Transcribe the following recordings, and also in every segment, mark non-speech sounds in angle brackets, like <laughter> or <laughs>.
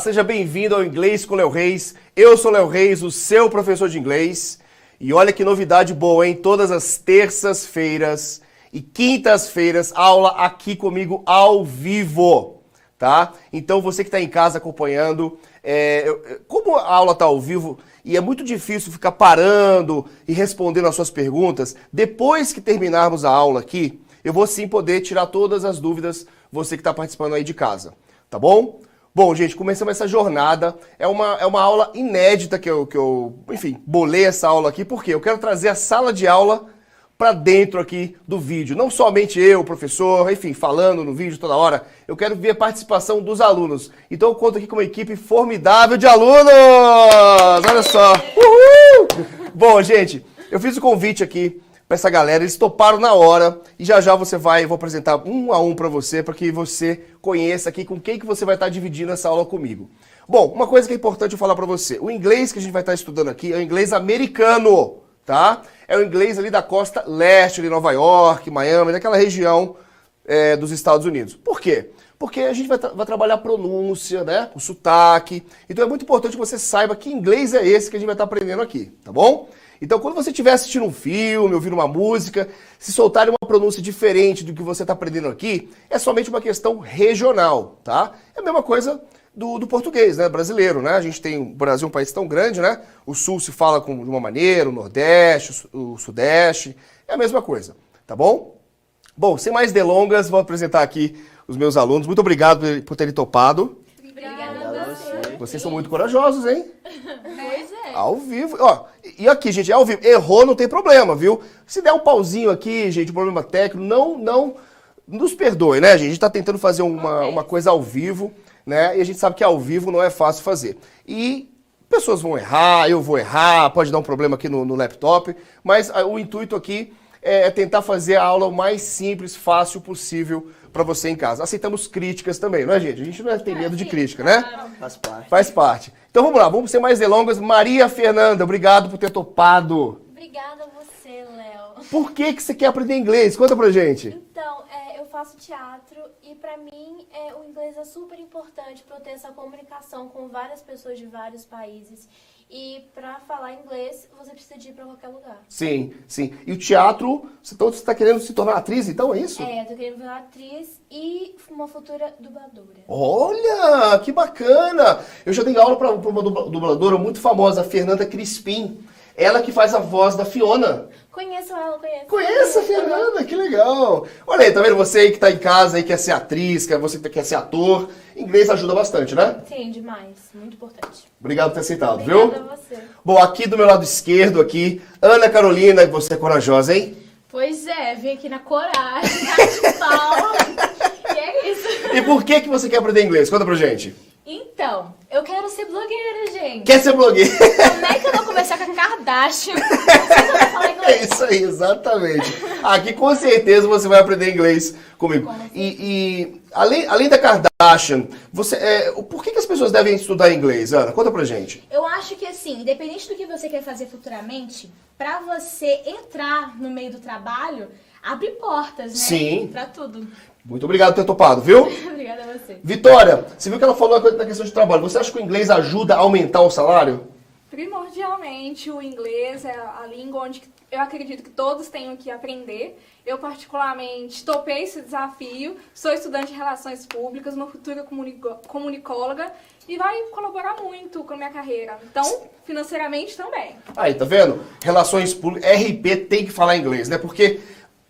Seja bem-vindo ao Inglês com Léo Reis. Eu sou Léo Reis, o seu professor de inglês. E olha que novidade boa, hein? Todas as terças-feiras e quintas-feiras, aula aqui comigo ao vivo, tá? Então você que está em casa acompanhando, é, como a aula está ao vivo e é muito difícil ficar parando e respondendo as suas perguntas, depois que terminarmos a aula aqui, eu vou sim poder tirar todas as dúvidas, você que está participando aí de casa, tá bom? Bom, gente, começamos essa jornada. É uma, é uma aula inédita que eu, que eu, enfim, bolei essa aula aqui, porque eu quero trazer a sala de aula para dentro aqui do vídeo. Não somente eu, professor, enfim, falando no vídeo toda hora. Eu quero ver a participação dos alunos. Então eu conto aqui com uma equipe formidável de alunos! Olha só! Uhul! Bom, gente, eu fiz o convite aqui para essa galera, eles toparam na hora e já já você vai, eu vou apresentar um a um para você, para que você conheça aqui com quem que você vai estar dividindo essa aula comigo. Bom, uma coisa que é importante eu falar para você, o inglês que a gente vai estar estudando aqui é o inglês americano, tá? É o inglês ali da costa leste de Nova York, Miami, daquela região é, dos Estados Unidos. Por quê? Porque a gente vai, tra vai trabalhar pronúncia, né? O sotaque. Então é muito importante que você saiba que inglês é esse que a gente vai estar aprendendo aqui, tá bom? Então, quando você estiver assistindo um filme, ouvindo uma música, se soltarem uma pronúncia diferente do que você está aprendendo aqui, é somente uma questão regional, tá? É a mesma coisa do, do, português, né? Brasileiro, né? A gente tem o Brasil é um país tão grande, né? O sul se fala com, de uma maneira, o nordeste, o, o sudeste, é a mesma coisa, tá bom? Bom, sem mais delongas, vou apresentar aqui os meus alunos. Muito obrigado por terem topado. Vocês são muito corajosos, hein? <laughs> Pois é. Ao vivo. Ó, e aqui, gente, é ao vivo. Errou, não tem problema, viu? Se der um pauzinho aqui, gente, um problema técnico, não, não nos perdoe, né, gente? A gente tá tentando fazer uma, Ok. uma coisa ao vivo, né? E a gente sabe que ao vivo não é fácil fazer. E pessoas vão errar, eu vou errar, pode dar um problema aqui no, no laptop, mas ah, o intuito aqui é tentar fazer a aula o mais simples, fácil possível para você em casa. Aceitamos críticas também, não é, gente? A gente não tem medo de crítica, né? Faz parte. Faz parte. Então vamos lá, vamos ser mais delongas. Maria Fernanda, obrigado por ter topado. Obrigada a você, Léo. Por que, que você quer aprender inglês? Conta pra gente. Então, é, eu faço teatro e pra mim é, o inglês é super importante para eu ter essa comunicação com várias pessoas de vários países. E pra falar inglês, você precisa ir pra qualquer lugar. Sim, sim. E o teatro, você então, você tá querendo se tornar atriz, então é isso? É, eu tô querendo virar atriz e uma futura dubladora. Olha, que bacana! Eu já dei aula pra uma dubla- dubladora muito famosa, a Fernanda Crispim. Ela que faz a voz da Fiona. Conheço ela, conheço. Conheça a Fernanda, que legal. Olha aí, tá vendo? Você aí que tá em casa aí, quer ser atriz, quer, você que quer ser ator. Inglês ajuda bastante, né? Sim, demais. Muito importante. Obrigado por ter aceitado, viu? Obrigada a você. Bom, aqui do meu lado esquerdo aqui, Ana Carolina, você é corajosa, hein? Pois é, vim aqui na coragem, <laughs> pau. e é isso. E por que que você quer aprender inglês? Conta pra gente. Então, eu quero ser blogueira, gente. Quer ser blogueira? Como é que eu vou começar com a Kardashian? <laughs> É isso aí, exatamente. Aqui com certeza você vai aprender inglês comigo. E, e além, além da Kardashian, você, é, por que, que as pessoas devem estudar inglês, Ana? Conta pra gente. Eu acho que assim, independente do que você quer fazer futuramente, pra você entrar no meio do trabalho, abre portas, né? Sim. Pra tudo. Muito obrigado por ter topado, viu? <laughs> Obrigada a você. Vitória, você viu que ela falou na questão de trabalho. Você acha que o inglês ajuda a aumentar o salário? Primordialmente, o inglês é a língua onde eu acredito que todos tenham que aprender. Eu, particularmente, topei esse desafio. Sou estudante de Relações Públicas, uma futura comunicóloga e vai colaborar muito com a minha carreira. Então, financeiramente também. Aí, tá vendo? Relações públicas, RP tem que falar inglês, né? Porque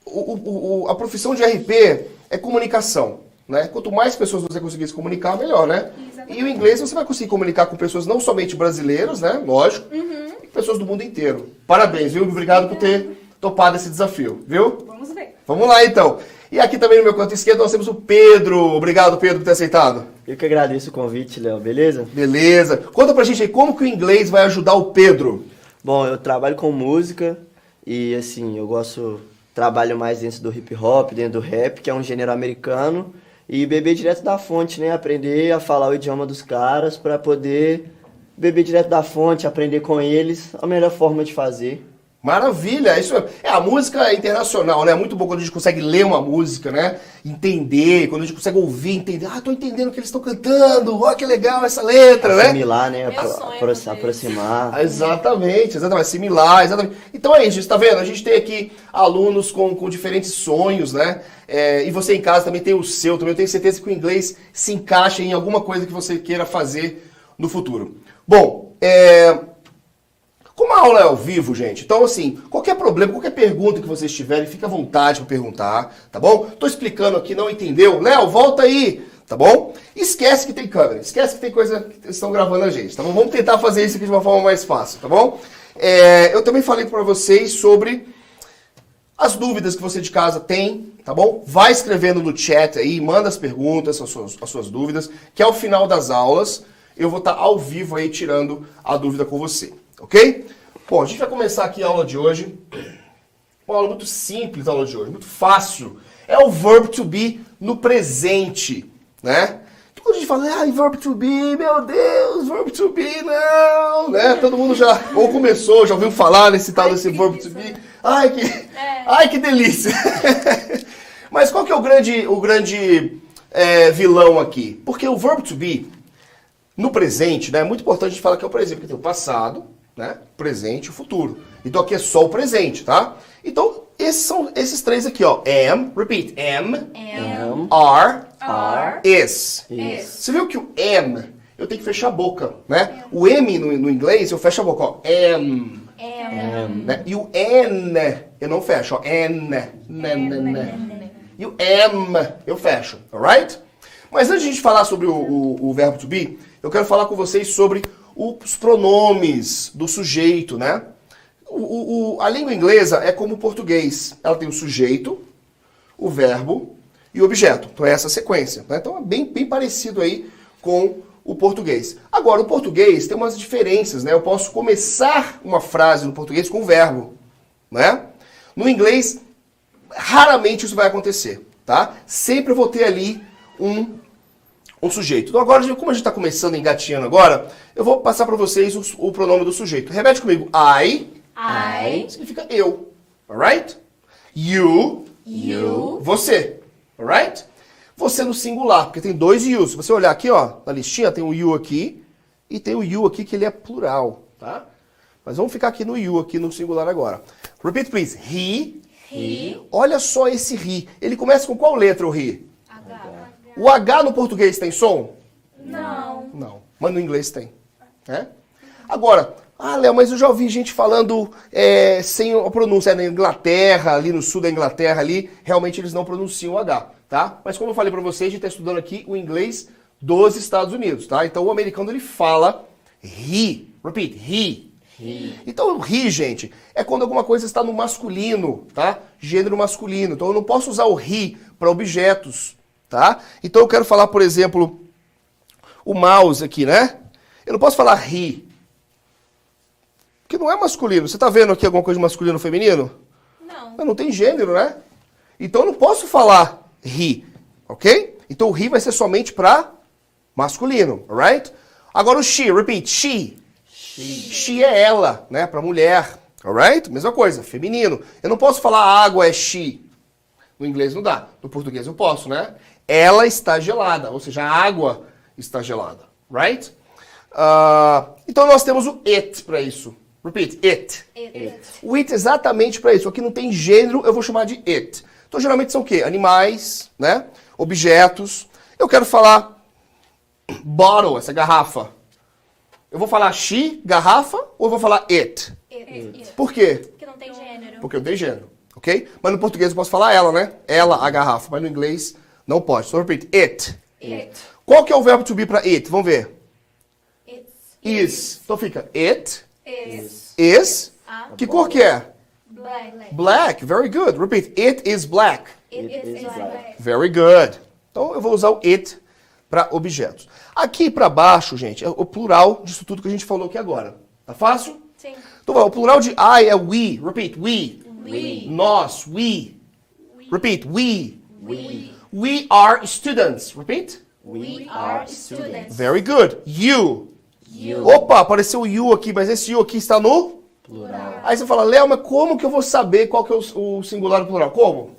o, o- o- a profissão de RP é comunicação, né? Quanto mais pessoas você conseguir se comunicar, melhor, né? Exatamente. E o inglês você vai conseguir comunicar com pessoas não somente brasileiras, né? Lógico, e pessoas do mundo inteiro. Parabéns, viu? Obrigado por ter topado esse desafio, viu? Vamos ver. Vamos lá, então. E aqui também no meu canto esquerdo nós temos o Pedro. Obrigado, Pedro, por ter aceitado. Eu que agradeço o convite, Léo, beleza? Beleza. Conta pra gente aí como que o inglês vai ajudar o Pedro. Bom, eu trabalho com música e assim, eu gosto, trabalho mais dentro do hip hop, dentro do rap, que é um gênero americano, e beber direto da fonte, né? Aprender a falar o idioma dos caras pra poder beber direto da fonte, aprender com eles a melhor forma de fazer. Maravilha, isso é, é a música internacional, né? É muito bom quando a gente consegue ler uma música, né? Entender, quando a gente consegue ouvir, entender. Ah, tô entendendo o que eles estão cantando. Ó, que legal essa letra, né? Assimilar, né? Apro- sonho apro- aproximar. Exatamente, exatamente, assimilar, exatamente. Então é isso, tá vendo? A gente tem aqui alunos com, com diferentes sonhos, né? É, e você em casa também tem o seu, também eu tenho certeza que o inglês se encaixa em alguma coisa que você queira fazer no futuro. Bom, é, como a aula é ao vivo, gente, então assim, qualquer problema, qualquer pergunta que vocês tiverem, fica à vontade para perguntar, tá bom? Tô explicando aqui, não entendeu? Léo, volta aí, tá bom? Esquece que tem câmera, esquece que tem coisa que estão gravando a gente, tá bom? Vamos tentar fazer isso aqui de uma forma mais fácil, tá bom? É, eu também falei para vocês sobre as dúvidas que você de casa tem, tá bom? Vai escrevendo no chat aí, manda as perguntas, as suas, as suas dúvidas, que ao final das aulas eu vou estar ao vivo aí tirando a dúvida com você, ok? Bom, a gente vai começar aqui a aula de hoje. Uma aula muito simples, a aula de hoje, muito fácil. É o verb to be no presente, né? Então, quando a gente fala, ai, verb to be, meu Deus, verb to be, não, né? Todo mundo já, ou começou, já ouviu falar nesse tal desse que verb to be. Ai, que, ai, que delícia. <laughs> Mas qual que é o grande, o grande é, vilão aqui? Porque o verb to be, no presente, né, é muito importante a gente falar que é o presente, porque tem o passado, né, presente e o futuro. Então aqui é só o presente, tá? Então, esses são esses três aqui, ó. Am, repeat, am, Am, are, Are. is. is. Você viu que o am, eu tenho que fechar a boca, né? O M no, no inglês, eu fecho a boca, ó. Am. Am. Né? E o N, eu não fecho, ó. N. N, N, N. E o am, eu fecho, alright? Mas antes de a gente falar sobre o, o, o verbo to be, eu quero falar com vocês sobre os pronomes do sujeito, né? O, o- a língua inglesa é como o português. Ela tem o sujeito, o verbo e o objeto. Então é essa sequência. né? Então é bem, bem parecido aí com o português. Agora, o português tem umas diferenças, né? Eu posso começar uma frase no português com o verbo, né? No inglês, raramente isso vai acontecer, tá? Sempre eu vou ter ali um, um sujeito. Então agora, como a gente está começando engatinhando agora, eu vou passar para vocês o, o pronome do sujeito. Repete comigo. I I. significa eu, alright? You, You. você, alright? Você no singular, porque tem dois you. Se você olhar aqui, ó, na listinha, tem o you aqui e tem o you aqui que ele é plural, tá? Mas vamos ficar aqui no you, aqui no singular agora. Repeat, please. He. He. Olha só esse ri. Ele começa com qual letra o ri? O H no português tem som? Não. Não. Mas no inglês tem. É? Agora, ah, Léo, mas eu já ouvi gente falando é, sem a pronúncia. É, na Inglaterra, ali no sul da Inglaterra, ali, realmente eles não pronunciam o H, tá? Mas como eu falei pra vocês, a gente tá estudando aqui o inglês dos Estados Unidos, tá? Então o americano ele fala he. Repeat, he. Então o he, gente, é quando alguma coisa está no masculino, tá? Gênero masculino. Então eu não posso usar o he para objetos, tá? Então eu quero falar, por exemplo, o mouse aqui, né? Eu não posso falar he. Porque não é masculino. Você tá vendo aqui alguma coisa de masculino ou feminino? Não. Não, não tem gênero, né? Então eu não posso falar he, ok? Então o he vai ser somente para masculino, alright? Agora o she, repeat, she. She é ela, né? Para mulher, alright? Mesma coisa, feminino. Eu não posso falar água é she. No inglês não dá. No português eu posso, né? Ela está gelada, ou seja, a água está gelada, right? Ah, então nós temos o it para isso. Repeat, it. It. O it exatamente para isso. Aqui não tem gênero, eu vou chamar de it. Então geralmente são o quê? Animais, né? Objetos. Eu quero falar bottle, essa garrafa. Eu vou falar she, garrafa, ou eu vou falar it? It. It. Por quê? Porque não tem gênero. Porque eu dei gênero, ok? Mas no português eu posso falar ela, né? Ela, a garrafa. Mas no inglês não pode. Então repeat, it. It. Qual que é o verbo to be para it? Vamos ver. It's. Is. Então fica it, Is. is. Que cor que é? Black. Black. Very good. Repeat, it is black. It is black. Very good. Então eu vou usar o it para objetos. Aqui para baixo, gente, é o plural disso tudo que a gente falou aqui agora. Tá fácil? Sim. Então vai, o plural de I é we. Repeat, we. We. Nós, we. Repeat, we. We. We are students. Repeat. We are students. Very good. You. You. Opa, apareceu o you aqui, mas esse you aqui está no Plural. Aí você fala, Léo, mas como que eu vou saber qual que é o, o singular e o plural? Como?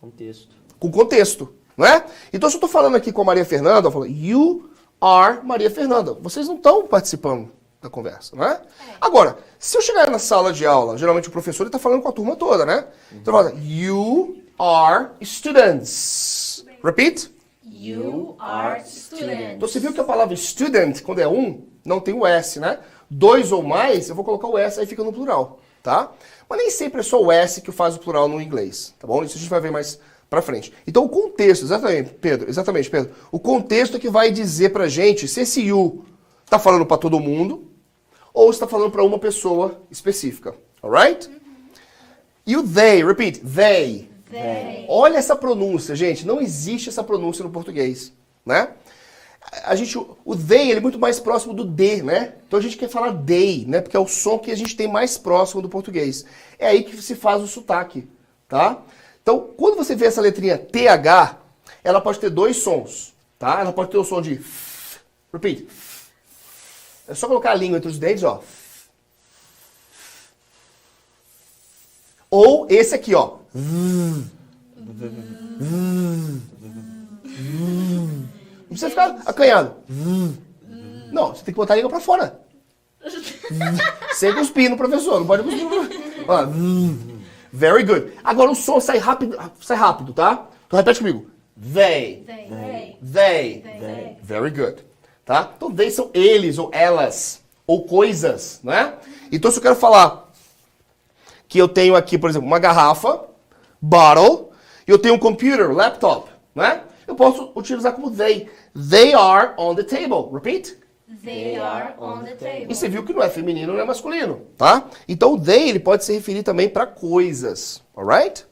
Contexto. Com contexto, não é? Então, se eu estou falando aqui com a Maria Fernanda, eu falo, you are Maria Fernanda. Vocês não estão participando da conversa, não é? Agora, se eu chegar na sala de aula, geralmente o professor está falando com a turma toda, né? Então, fala, you are students. Repeat. You are student. Então, você viu que a palavra student, quando é um, não tem o S, né? Dois ou mais, eu vou colocar o S, aí fica no plural, tá? Mas nem sempre é só o S que faz o plural no inglês, tá bom? Isso a gente vai ver mais pra frente. Então, o contexto, exatamente, Pedro, exatamente, Pedro. O contexto é que vai dizer pra gente se esse you tá falando pra todo mundo ou está falando pra uma pessoa específica, alright? E o they, repeat, they. Olha essa pronúncia, gente. Não existe essa pronúncia no português, né? A gente, o they ele é muito mais próximo do D, né? Então a gente quer falar they, né? Porque é o som que a gente tem mais próximo do português. É aí que se faz o sotaque, tá? Então, quando você vê essa letrinha TH, ela pode ter dois sons, tá? Ela pode ter o som de repeat. É só colocar a língua entre os dentes, ó. Ou esse aqui, ó. Não precisa ficar acanhado. Não, você tem que botar a língua pra fora. Sem cuspir no professor, não pode cuspir no professor. Very good. Agora o som sai rápido, sai rápido, tá? Então repete comigo. They. They. They. They. Very good. Tá? Então they são eles ou elas ou coisas, né? Então se eu quero falar que eu tenho aqui, por exemplo, uma garrafa, bottle, e eu tenho um computer, laptop, né? Eu posso utilizar como they. They are on the table. Repeat. They are on the E table. você viu que não é feminino, não é masculino, tá? Então o they ele pode se referir também para coisas, alright?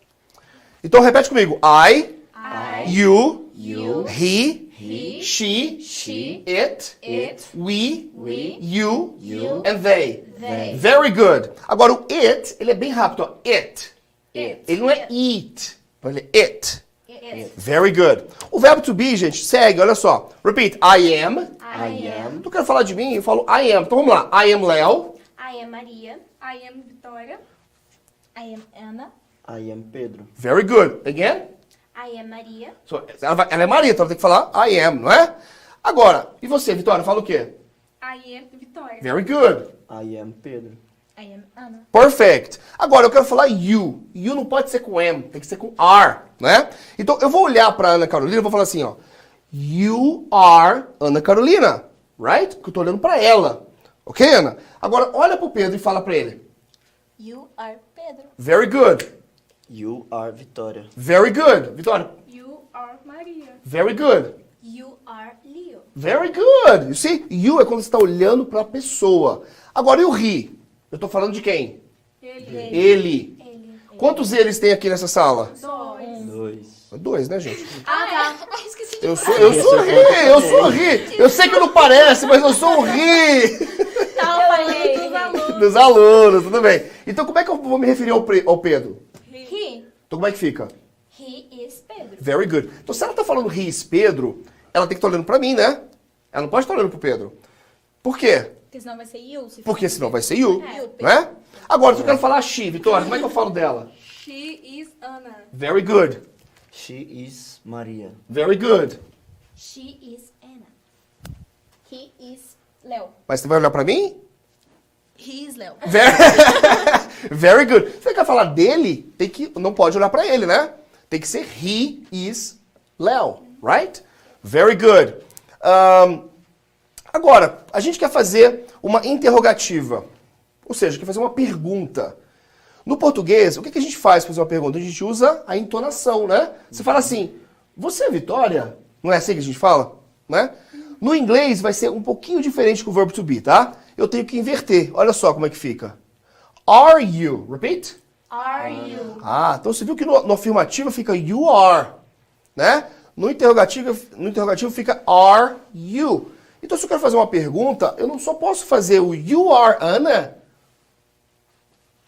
Então repete comigo. I, I, you, you, he, he, she, she, it, it, we, we, you, you, and they. they. Very good. Agora o it, ele é bem rápido, ó. It. It. Ele não é eat, ele é it. It. Very good. O verbo to be, gente, segue, olha só. Repeat. I am. I am. Tu quer falar de mim? Eu falo I am. Então vamos lá. I am Léo. I am Maria. I am Vitória. I am Anna. I am Pedro. Very good. Again. I am Maria. So, ela, vai- ela é Maria, então ela tem que falar I am, não é? Agora, e você, Vitória, fala o quê? I am Vitória. Very good. I am Pedro. I am Anna. Perfect. Agora, eu quero falar you. You não pode ser com M, tem que ser com R, né? Então, eu vou olhar pra Ana Carolina e vou falar assim, ó. You are Ana Carolina, right? Porque eu tô olhando pra ela. Ok, Ana? Agora, olha pro Pedro e fala pra ele. You are Pedro. Very good. You are Vitória. Very good. Vitória, You are Maria. very good. You are Leo. Very good. You see? You é quando você está olhando para a pessoa. Agora, e o he? Eu estou falando de quem? Ele. Ele. Ele. Quantos eles tem aqui nessa sala? Dois. Dois. Dois, né, gente? Ah, tá. <laughs> Esqueci de Eu sou, eu sou ri, eu sou ri. Eu sei que não parece, mas eu sou o ri Tava falando dos alunos. dos alunos, tudo bem. Então, como é que eu vou me referir ao, ao Pedro? He. Então, como é que fica? He is Pedro. Very good. Então, se ela tá falando ris Pedro, ela tem que estar olhando para mim, né? Ela não pode estar olhando pro Pedro. Por quê? Porque senão vai ser you. Se Porque senão vai ser you, É. né? Agora, se eu quero falar she, Vitória, como é que eu falo dela? She is Anna. Very good. She is Maria. Very good. She is Anna. He is Léo. Mas você vai olhar pra mim? He is Léo. Very, <laughs> Very good. Se você quer falar dele, tem que, não pode olhar pra ele, né? Tem que ser he is Léo, right? Very good. Um, agora, a gente quer fazer uma interrogativa. Ou seja, quer fazer uma pergunta. No português, o que, que a gente faz para fazer uma pergunta? A gente usa a entonação, né? Você fala assim, você é Vitória? Não é assim que a gente fala? Né? No inglês vai ser um pouquinho diferente com o verbo to be, tá? Eu tenho que inverter. Olha só como é que fica. Are you? Repeat. Are you? Ah, então você viu que no, no afirmativo fica you are, né? No interrogativo, no interrogativo fica are you. Então se eu quero fazer uma pergunta, eu não só posso fazer o you are Ana.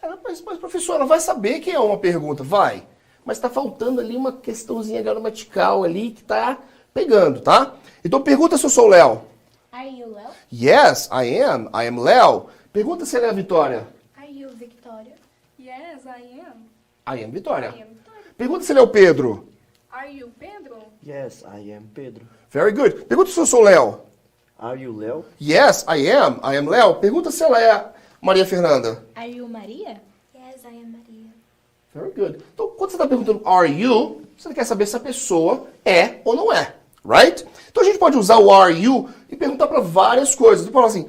Ela, Mas, mas professora, vai saber que é uma pergunta, vai. Mas está faltando ali uma questãozinha gramatical ali que tá pegando, tá? Então pergunta se eu sou o Léo. Are you Léo? Yes, I am. I am Léo. Pergunta se ela é a Vitória. Are you Yes, I am. I am Vitória. I am Vitória. Pergunta se ele é o Pedro. Are you Pedro? Yes, I am Pedro. Very good. Pergunta se eu sou o Léo. Are you Léo? Yes, I am. I am Léo. Pergunta se ela é a Maria Fernanda. Are you Maria? Yes, I am Maria. Very good. Então, quando você está perguntando are you, você quer saber se a pessoa é ou não é. Right? Então a gente pode usar o are you e perguntar para várias coisas. Falar assim,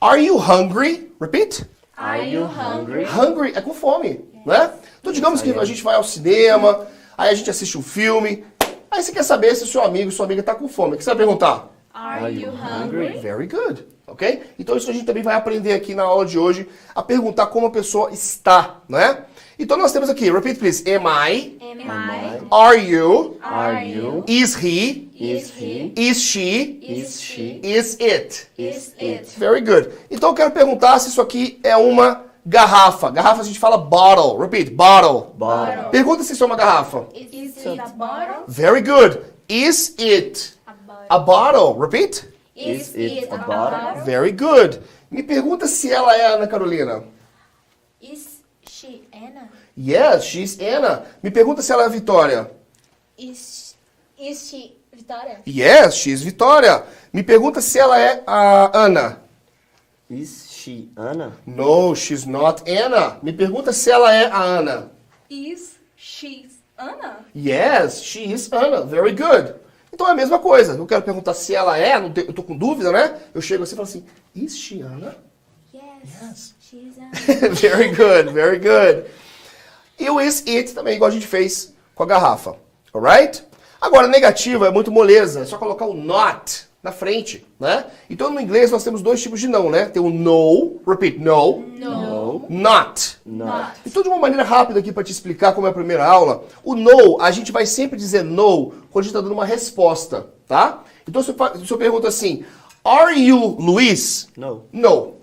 are you hungry? Repeat. Are you hungry? Hungry é com fome, né? Então digamos que a gente vai ao cinema, aí a gente assiste um filme, aí você quer saber se o seu amigo, sua amiga está com fome. O que você vai perguntar? Are you hungry? Very good, ok? Então isso a gente também vai aprender aqui na aula de hoje a perguntar como a pessoa está, né? Então nós temos aqui, repeat please, am I, Am? I? are you, Are you? is he, Is he? is she, Is she? is it. Is it? Very good. Então eu quero perguntar se isso aqui é uma garrafa. Garrafa a gente fala bottle. Repeat, bottle. Bottle. Pergunta se isso é uma garrafa. Is, it a bottle? Very good. Is it A bottle. Repeat. Is it a bottle? Very good. Me pergunta se ela é a Ana Carolina. Is she Anna? Yes, she's Anna. Me pergunta se ela é a Vitória. Is, is she Vitória? Yes, she's Vitória. Me pergunta se ela é a Ana. Is she Anna? No, she's not Anna. Me pergunta se ela é a Ana. Is she Anna? Yes, she is Anna. Very good. Então é a mesma coisa. Eu quero perguntar se ela é, não te- eu tô com dúvida, né? Eu chego assim e falo assim, is she Anna? Yes. Yes. <laughs> Very good, very good. E o is it também, igual a gente fez com a garrafa. Alright? Agora, negativa é muito moleza, é só colocar o not na frente, né? Então no inglês nós temos dois tipos de não, né? Tem o no, repeat, no, No. not. Not. Então, de uma maneira rápida aqui para te explicar como é a primeira aula, o no, a gente vai sempre dizer no quando a gente está dando uma resposta, tá? Então, se eu, se eu pergunto assim, are you Luiz? No. No.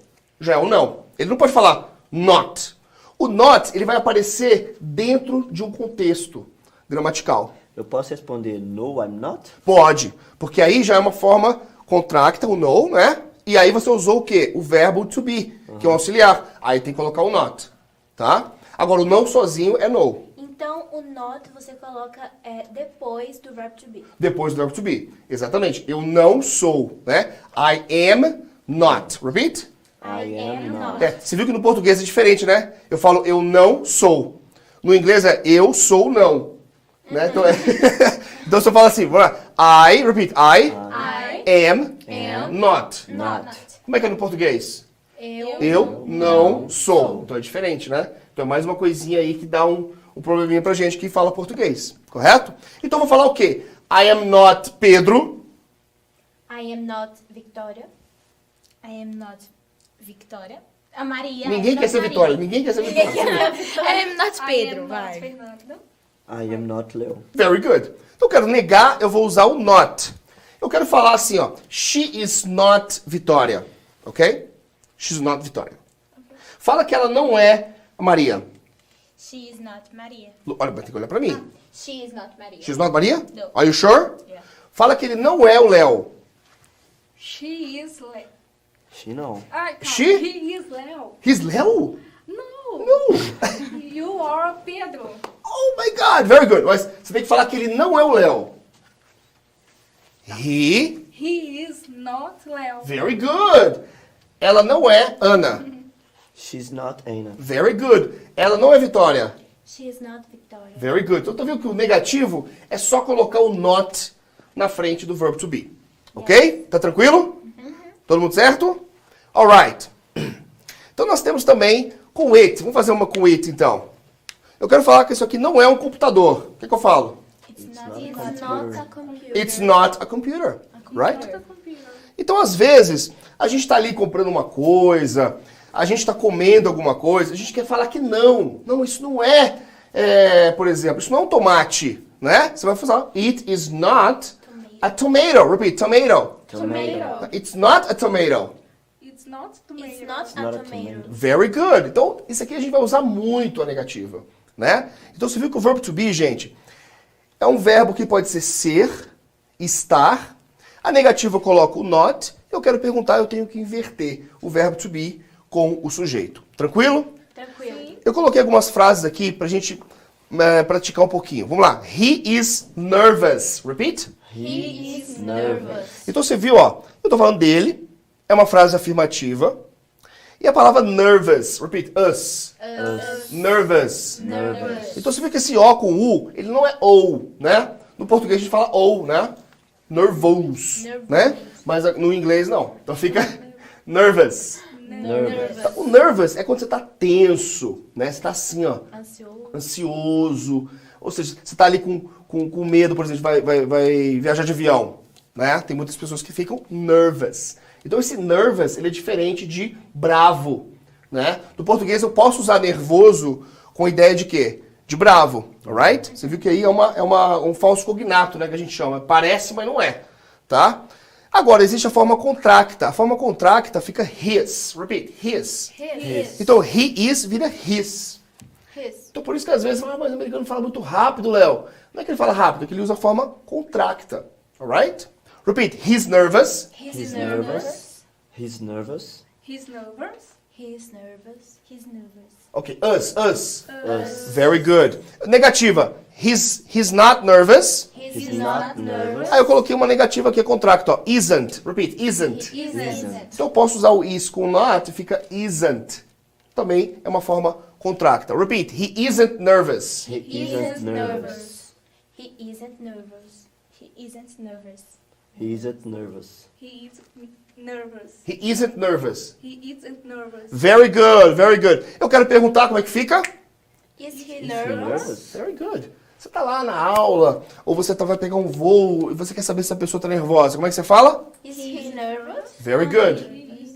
Já é um não. Ele não pode falar not. O not, ele vai aparecer dentro de um contexto gramatical. Eu posso responder no, I'm not? Pode, porque aí já é uma forma contracta, o no, né? E aí você usou o quê? O verbo to be, que é um auxiliar. Aí tem que colocar o not, tá? Agora, o não sozinho é no, Então, o not você coloca é, depois do verbo to be. depois do verbo to be. Exatamente. Eu não sou, né? I am not. Repeat. I am not. É, você viu que no português é diferente, né? Eu falo eu não sou. No inglês é eu sou não. Né? Então, é... <laughs> então se eu falo assim, vamos lá. I, repeat, I, I am, not. Not. Como é que é no português? Eu, Eu não sou. Então é diferente, né? Então é mais uma coisinha aí que dá um, um probleminha pra gente que fala português, correto? Então eu vou falar o quê? I am not Pedro. I am not Victoria. I am not Victoria. A Maria. Ninguém é quer ser Maria. Vitória, ninguém quer ser Vitória. <laughs> I am not I Pedro, am vai. not Fernanda. I am not Leo. Very good. Então eu quero negar, eu vou usar o not. Eu quero falar assim, ó. She is not Vitória. Ok? She's not Vitória. Fala que ela não é a Maria. She is not Maria. Olha, vai ter que olhar pra mim. She is not Maria. She's not Maria? No. Are you sure? Yeah. Fala que ele não é o Léo. She is Leo. She não. Calma. She? He is Leo. He's Léo? No. No. <laughs> You are Pedro. Oh my God, very good. Mas você tem que falar que ele não é o Léo. He, He is not Leo. very good. Ela não é Ana. She's not Anna. Very good. Ela não é Vitória. She is not Victoria. Very good. Então tá vendo que o negativo é só colocar o not na frente do verbo to be. Ok? Tá tranquilo? Todo mundo certo? Alright. <clears throat> Então nós temos também com it. Vamos fazer uma com it então. Eu quero falar que isso aqui não é um computador. O que, que eu falo? It's not, a it's computer. not a computer. It's not a computer. Right? Computer. Então, às vezes, a gente está ali comprando uma coisa, a gente está comendo alguma coisa, a gente quer falar que não. Não, isso não é, é, por exemplo, isso não é um tomate, né? Você vai falar, it is not a tomato. Repeat, tomato. Tomato. It's not a tomato. It's not tomato. It's not a tomato. tomato. Very good. Então, isso aqui a gente vai usar muito a negativa, né? Então, você viu que o verbo to be, gente, é um verbo que pode ser ser, estar. A negativa eu coloco o not. Eu quero perguntar, eu tenho que inverter o verbo to be com o sujeito. Tranquilo? Tranquilo. eu coloquei algumas frases aqui pra gente é, praticar um pouquinho. Vamos lá. He is nervous. Repeat. He is nervous. Então você viu, ó, eu tô falando dele, é uma frase afirmativa. E a palavra nervous, repeat, us. Nervous. Nervous. Então você vê que esse O com U, ele não é OU, né? No português a gente fala OU, né? Nervous, Nervous. né? Mas no inglês não. Então fica <laughs> nervous. Nervous. O nervous é quando você tá tenso, né? Você tá assim, ó, Ansioso. ansioso. Ou seja, você tá ali com, com, com medo, por exemplo, vai, vai, vai viajar de avião, né? Tem muitas pessoas que ficam nervous. Então esse nervous, ele é diferente de bravo, né? No português eu posso usar nervoso com a ideia de quê? De bravo, alright? Você viu que aí é, uma, é uma, um falso cognato, né, que a gente chama. Parece, mas não é, tá? Agora, existe a forma contracta. A forma contracta fica his. Repeat, his. His. Então, he is vira his. His. Então por isso que às vezes, ah, mas o americano fala muito rápido, Léo. Não é que ele fala rápido, é que ele usa a forma contracta. Alright? Repeat. He's nervous. He's, He's nervous. nervous. He's nervous. He's nervous. He's nervous. He's nervous. Ok. Us, us. Us. Very good. Negativa. He's, he's not nervous. He's, He's not nervous. Aí eu coloquei uma negativa aqui, é contracto, ó. Isn't. Repeat. Isn't. He isn't. Então eu posso usar o is com not e fica isn't. Também é uma forma contracta. Repeat. He isn't nervous. He He isn't isn't nervous. nervous. He isn't nervous. He isn't nervous. He isn't nervous. He is nervous. He isn't nervous. He isn't nervous. Very good, very good. Eu quero perguntar como é que fica. Is he Is he nervous? nervous? Very good. Você tá lá na aula, ou você tá, vai pegar um voo e você quer saber se a pessoa tá nervosa. Como é que você fala? Is he nervous? Very good.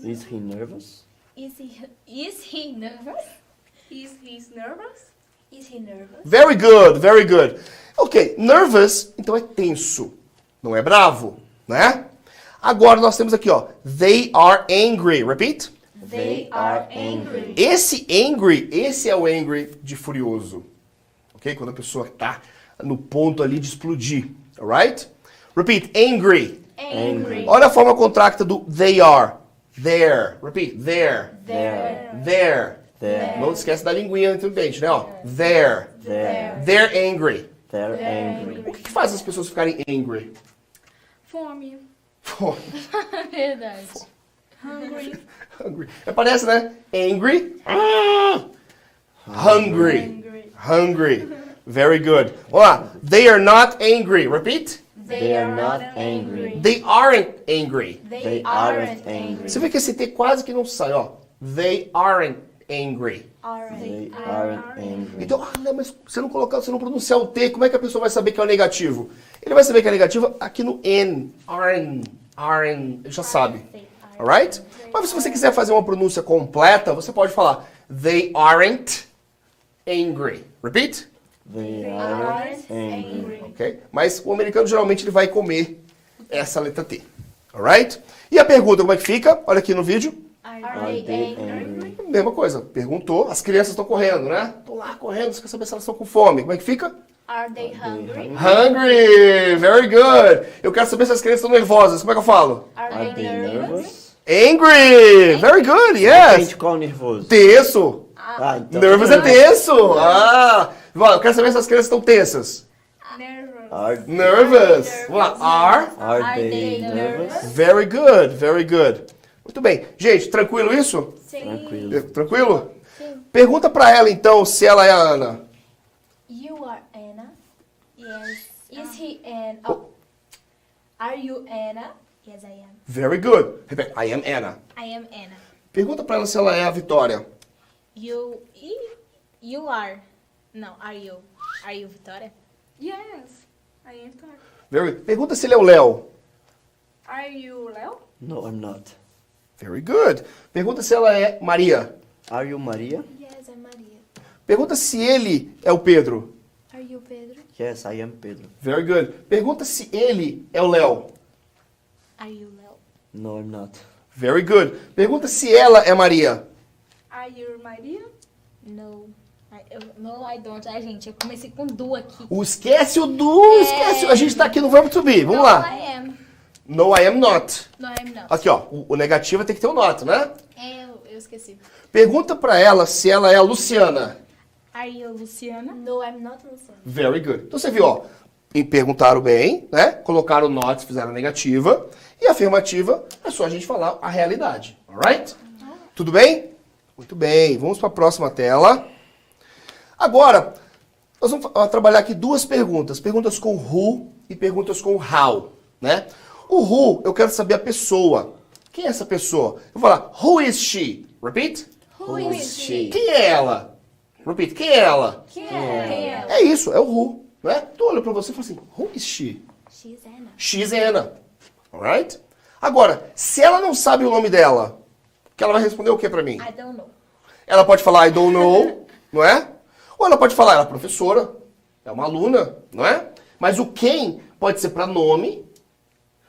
Is he nervous? Is he, is he nervous? Is he nervous? Is he nervous? Very good, very good. Ok, nervous, então é tenso. Não é bravo, né? Agora nós temos aqui, ó. They are angry. Repeat. They are angry. Esse angry, esse é o angry de furioso. Ok? Quando a pessoa tá no ponto ali de explodir. Alright? Repeat. Angry. Angry. Olha a forma contracta do they are. There. Repeat. There. There. There. There. Não esquece da linguinha entre o dente, né? Ó. There. There. They're angry. They're angry. O que, que faz as pessoas ficarem angry? Fome. Pô, <laughs> Verdade. Hungry. hungry. É, Parece, né? Angry. Ah! Hungry. Angry. Hungry. Very good. Vamos lá. They are not angry. Repeat. They are not angry. They aren't angry. They aren't angry. Você vê que esse T quase que não sai, ó. They aren't angry. They aren't angry. Então, ah, não, mas você não colocar, você não pronunciar o T, como é que a pessoa vai saber que é o negativo? Ele vai saber que é negativo aqui no N. Aren't, aren't, ele já sabe. Alright? Mas se você quiser fazer uma pronúncia completa, você pode falar They aren't angry. Repeat? They aren't angry. Ok? Mas o americano geralmente ele vai comer essa letra T. Alright? E a pergunta, como é que fica? Olha aqui no vídeo. Are they angry? Mesma coisa. Perguntou. As crianças estão correndo, né? Estão lá correndo. Você quer saber se elas estão com fome. Como é que fica? Are they hungry? Hungry! Very good! Eu quero saber se as crianças estão nervosas. Como é que eu falo? Are Are they they nervous? nervous? Angry! Very good, yes! Gente, qual nervoso? Tenso! Ah, então. Nervous é tenso! Ah! Eu quero saber se as crianças estão tensas. Nervous. Are, Nervous! Lá. Are? are they nervous? Very good, very good. Muito bem. Gente, tranquilo isso? Tranquilo. Tranquilo? Pergunta pra ela então se ela é a Ana. Yes. Is he Anna? Oh. Are you Anna? Yes, I am. Very good. Repete. I am Anna. I am Anna. Pergunta pra ela se ela é a Vitória. You, you are. No, are you? Are you Vitória? Yes. I am Victoria. Very good. Pergunta se ele é o Léo. Are you Leo? No, I'm not. Very good. Pergunta se ela é Maria. Are you Maria? Yes, I'm Maria. Pergunta se ele é o Pedro. Are you Pedro? Yes, I am Pedro. Very good. Pergunta se ele é o Léo. Are you Léo? No, I'm not. Very good. Pergunta se ela é Maria. Are you Maria? No. I, eu, no, I don't. Ai, gente, eu comecei com do aqui. O esquece o do, esquece. o- A gente tá aqui no verbo to be. Vamos no, lá. I am. No, I am not. No, I'm not. Aqui, ó. O, o negativo tem que ter o not, né? É, eu, eu esqueci. Pergunta pra ela se ela é a Luciana. Are you Luciana? No, I'm not Luciana. Very good. Então você viu, ó, e perguntaram bem, né? Colocaram not, fizeram negativa. E afirmativa é só a gente falar a realidade. Alright? Tudo bem? Muito bem. Vamos para a próxima tela. Agora, nós vamos trabalhar aqui duas perguntas. Perguntas com who e perguntas com how, né? O who, eu quero saber a pessoa. Quem é essa pessoa? Eu vou falar, who is she? Repeat. Who is she? Quem é ela? Repeat, quem é ela? Quem é? Quem é? É isso, é o who, né? Então eu olho pra você e falo assim, who is she? She's Anna. She's Anna. Alright? Agora, se ela não sabe o nome dela, que ela vai responder o que pra mim? I don't know. Ela pode falar I don't know, <laughs> não é? Ou ela pode falar ela é professora, é uma aluna, não é? Mas o quem pode ser pra nome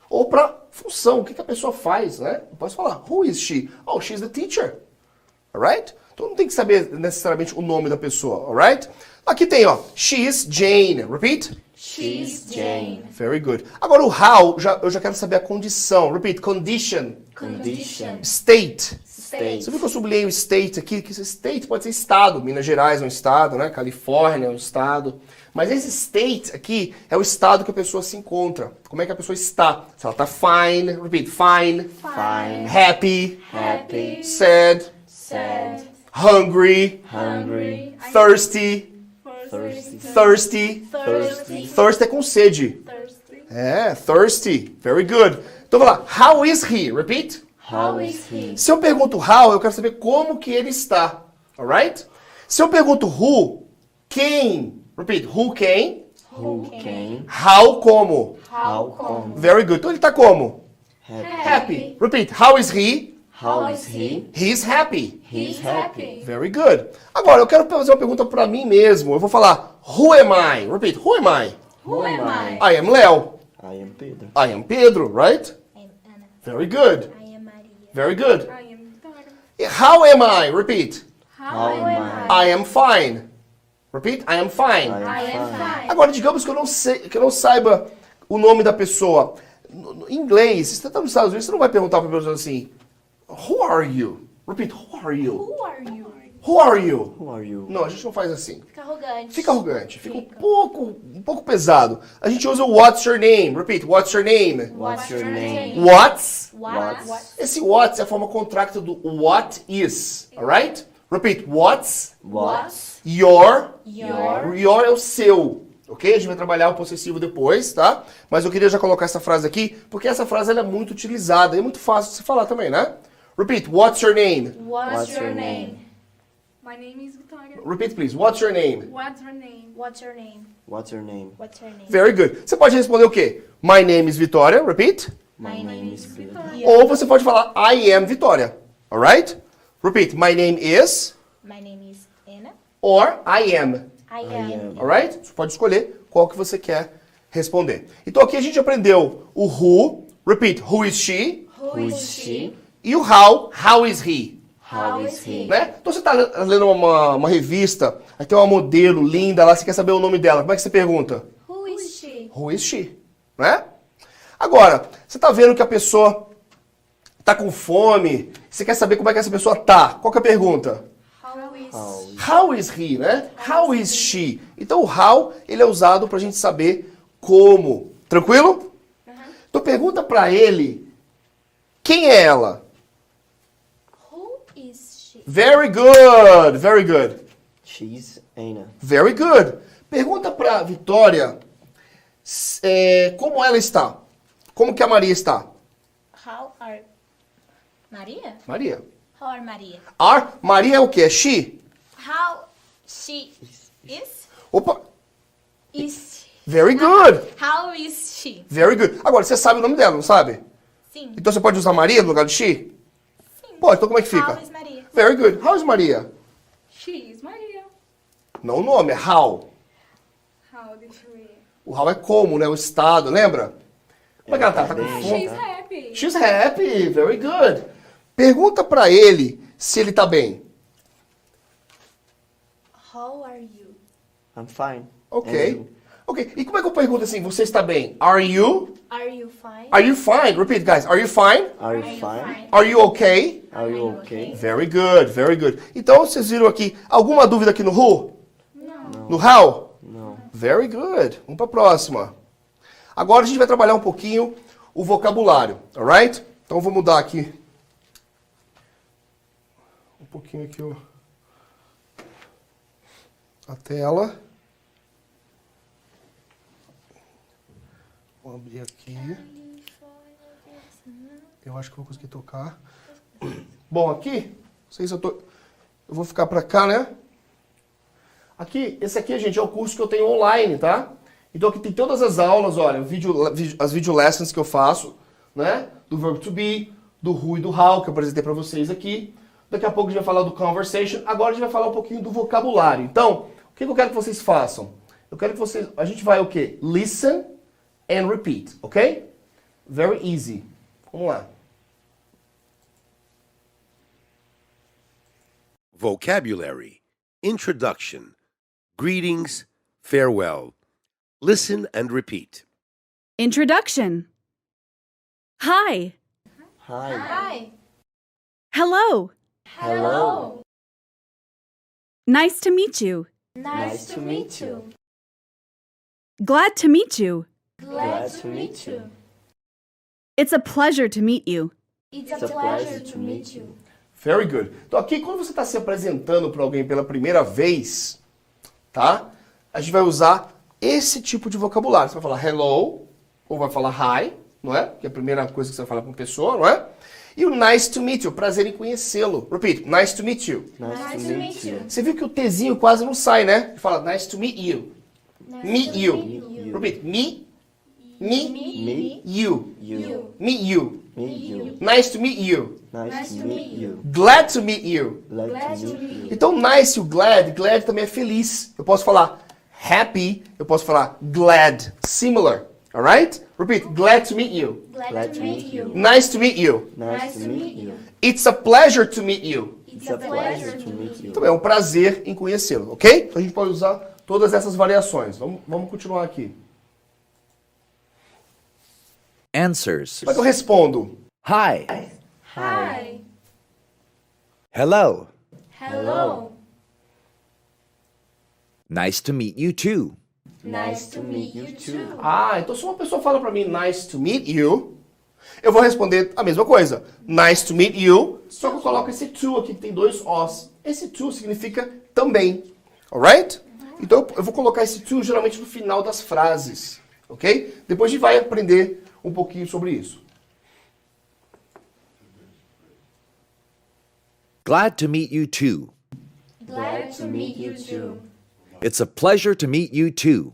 ou pra função, o que, que a pessoa faz, né? Eu posso falar, who is she? Oh, she's the teacher. Alright? Então não tem que saber necessariamente o nome da pessoa, alright? Aqui tem, ó, she's Jane. Repeat. She's Jane. Very good. Agora o how, já, eu já quero saber a condição. Repeat, condition. Condition. State. State. Você viu que eu sublinhei o state aqui? Que esse state pode ser estado. Minas Gerais é um estado, né? Califórnia é um estado. Mas esse state aqui é o estado que a pessoa se encontra. Como é que a pessoa está? Se ela está fine, repeat, fine, Fine. happy, Happy. sad, Sad. Hungry, Hungry. thirsty, Thirsty. thirsty. Thirsty. Thirst é com sede. Thirsty. É, thirsty. Very good. Então vamos lá. How is he? Repeat. How is he? Se eu pergunto how, eu quero saber como que ele está. Alright? Se eu pergunto who, quem? Repeat. Who quem? Who came? How como? How come? Very good. Então ele está como? Happy. Happy. Repeat. How is he? How is he? He's happy. He's happy. Very good. Agora, eu quero fazer uma pergunta para mim mesmo. Eu vou falar Who am I? Repeat. Who am I? Who am I? I am Léo. I am Pedro. I am Pedro, right? I'm Anna. Very good. I am Maria. Very good. I am. How am I? Repeat. How am I? I am fine. Repeat. I am fine. I I am am fine. fine. Agora, digamos que eu não sei, que eu não saiba o nome da pessoa. Em inglês, se você está nos Estados Unidos, você não vai perguntar para a pessoa assim, Who are you? Repeat, who are you? Who are you? Who are you? Who are you? Não, a gente não faz assim. Fica arrogante. Fica arrogante, fica um pouco, um pouco pesado. A gente usa o what's your name? Repeat, what's your name? What's your name? What's? What's Esse what's é a forma contracta do what is, alright? Repeat, what's What's your Your. Your é o seu, ok? A gente vai trabalhar o possessivo depois, tá? Mas eu queria já colocar essa frase aqui, porque essa frase ela é muito utilizada e é muito fácil de se falar também, né? Repeat, what's your name? What's, What's your your name? My name is Vitória. Repeat, please. What's your name? What's your name? What's your name? What's your name? What's your name? Very good. Você pode responder o quê? My name is Vitória. Repeat. My name is Pedro. Ou você pode falar I am Vitória. Alright? Repeat. My name is My name is Anna. or I am. I am. Alright? Você pode escolher qual que você quer responder. Então aqui a gente aprendeu o who. Repeat. Who is she? Who Who is is she? E o how. How is he? How is he? Né? Então você está lendo uma, uma revista, aí tem uma modelo linda lá, você quer saber o nome dela. Como é que você pergunta? Who is she? Who is she? Né? Agora, você está vendo que a pessoa está com fome, você quer saber como é que essa pessoa tá? Qual que é a pergunta? How is How is How is he, né? How is she? Então o how, ele é usado para a gente saber como. Tranquilo? Então pergunta para ele, quem é ela? Very good, very good. She's Anna. Very good. Pergunta para Vitória é, como ela está. Como que a Maria está? How are Maria? Maria. How are Maria? Are, Maria é o quê? She? How she is? Opa, Is very good. How is she? Very good. Agora, você sabe o nome dela, não sabe? Sim. Então você pode usar Maria no lugar de she? Pode, então como é que fica? How is Maria? Very good. How is Maria? She's Maria. Não o nome, é how. How did you O how é como, né? O estado, lembra? Como é que ela tá? Tá com fome? She's happy. She's happy. Very good. Pergunta pra ele se ele tá bem. How are you? I'm fine. Ok. Ok, e como é que eu pergunto assim, você está bem? Are you? Are you fine? Are you fine? Repeat, guys. Are you fine? Are you fine? Are you okay? Are you okay? Very good, very good. Então, vocês viram aqui, alguma dúvida aqui no who? Não. No how? Não. Very good. Vamos para a próxima. Agora a gente vai trabalhar um pouquinho o vocabulário, alright? Então eu vou mudar aqui um pouquinho aqui o a tela. Vou abrir aqui. Eu acho que vou conseguir tocar. Bom, aqui, não sei se eu tô. Eu vou ficar pra cá, né? Aqui, esse aqui, gente, é o curso que eu tenho online, tá? Então aqui tem todas as aulas, olha, as video lessons que eu faço, né? Do verb to be, do who e do how, que eu apresentei pra vocês aqui. Daqui a pouco a gente vai falar do conversation. Agora a gente vai falar um pouquinho do vocabulário. Então, o que eu quero que vocês façam? Eu quero que vocês. A gente vai o quê? Listen and repeat, ok? Very easy. Vamos lá. Vocabulary Introduction Greetings, Farewell. Listen and repeat. Introduction. Hi. Hi. Hi. Hello. Hello. Nice to meet you. Nice, to meet you. Glad to meet you. Glad to meet you. It's a pleasure to meet you. It's a pleasure to meet you. Very good. Então aqui, quando você está se apresentando para alguém pela primeira vez, tá? A gente vai usar esse tipo de vocabulário. Você vai falar hello, ou vai falar hi, não é? Que é a primeira coisa que você vai falar com uma pessoa, não é? E o nice to meet you, prazer em conhecê-lo. Repeat, nice to meet you. Nice, to meet you. Você viu que o Tzinho quase não sai, né? Ele fala nice to meet you. meet you. Repeat, me, me, Me, you. you. Meet you. Me, you. Nice to meet you. Nice to meet you. Glad to meet you. Glad to meet you. Então, nice e o glad, glad também é feliz. Eu posso falar happy, eu posso falar glad, similar. Alright? Repeat, glad to meet you. Glad to meet you. Nice to meet you. Nice to meet you. It's a pleasure to meet you. It's a pleasure to meet you. Então é um prazer em conhecê-lo, ok? Então a gente pode usar todas essas variações. Vamos, vamos continuar aqui. Answers. Como é que eu respondo? Hi. Hi. Hello. Hello. Nice to meet you too. Nice to meet you too. Ah, então se uma pessoa fala pra mim nice to meet you, eu vou responder a mesma coisa. Nice to meet you, só que eu coloco esse to aqui que tem dois Os. Esse to significa também. Alright? Então eu vou colocar esse to geralmente no final das frases. Ok? Depois a gente vai aprender um pouquinho sobre isso. Glad to meet you too. Glad to meet you too. It's a pleasure to meet you too.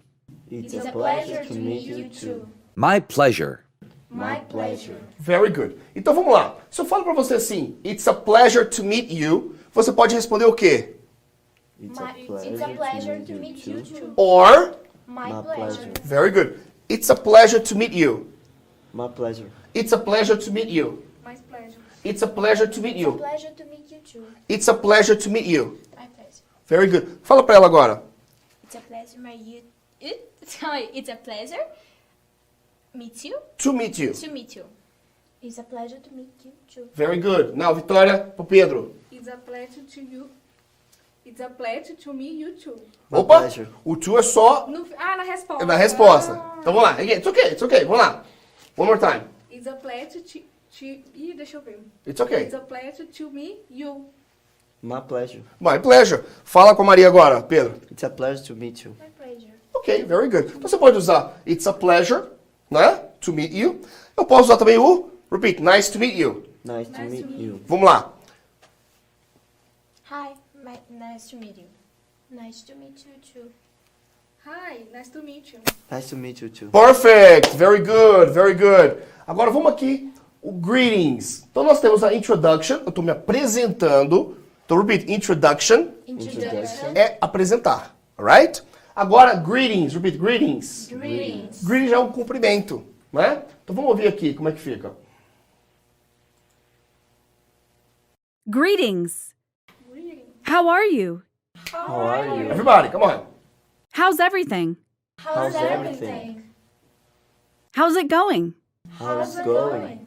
It's a pleasure to meet you too. My pleasure. My pleasure. Very good. Então vamos lá. Se eu falo pra você assim, it's a pleasure to meet you, você pode responder o quê? It's My, it's a pleasure to meet you too. Or, My pleasure. pleasure. very good. It's a pleasure to meet you. My pleasure. It's a pleasure to meet you. Mais pleasure. It's a pleasure to meet It's a you. pleasure to meet you too. It's a pleasure to meet you. My pleasure. Very good. Fala pra ela agora. It's a pleasure, my you. <laughs> It's a pleasure. Meet you. To meet you. To meet you. It's a pleasure to meet you too. Very good. Now, Vitória, pro Pedro. It's a pleasure to you. It's a pleasure to meet you too. My Opa, pleasure. o to é só No, ah, na resposta. na resposta. Ah. Então vamos lá. It's okay, it's okay. Vamos lá. One more time. It's a pleasure to, to... Ih, deixa eu ver. It's okay. It's a pleasure to meet you. My pleasure. My pleasure. Fala com a Maria agora, Pedro. It's a pleasure to meet you. My pleasure. Ok, very good. Então você pode usar it's a pleasure, né? To meet you. Eu posso usar também o repeat, nice to meet you. Nice to meet you. Vamos lá. Hi. My, nice to meet you. Nice to meet you too. Hi, nice to meet you. Nice to meet you too. Perfect. Very good, very good. Agora vamos aqui o greetings. Então nós temos a introduction, eu estou me apresentando. Então repeat, introduction Introduction. é apresentar, alright? Agora greetings, repeat, greetings. Greetings. Greetings é um cumprimento, né? Então vamos ouvir aqui como é que fica. Greetings. How are you? How are you? Everybody, come on. How's everything? How's, How's everything? everything? How's it going? How's it going?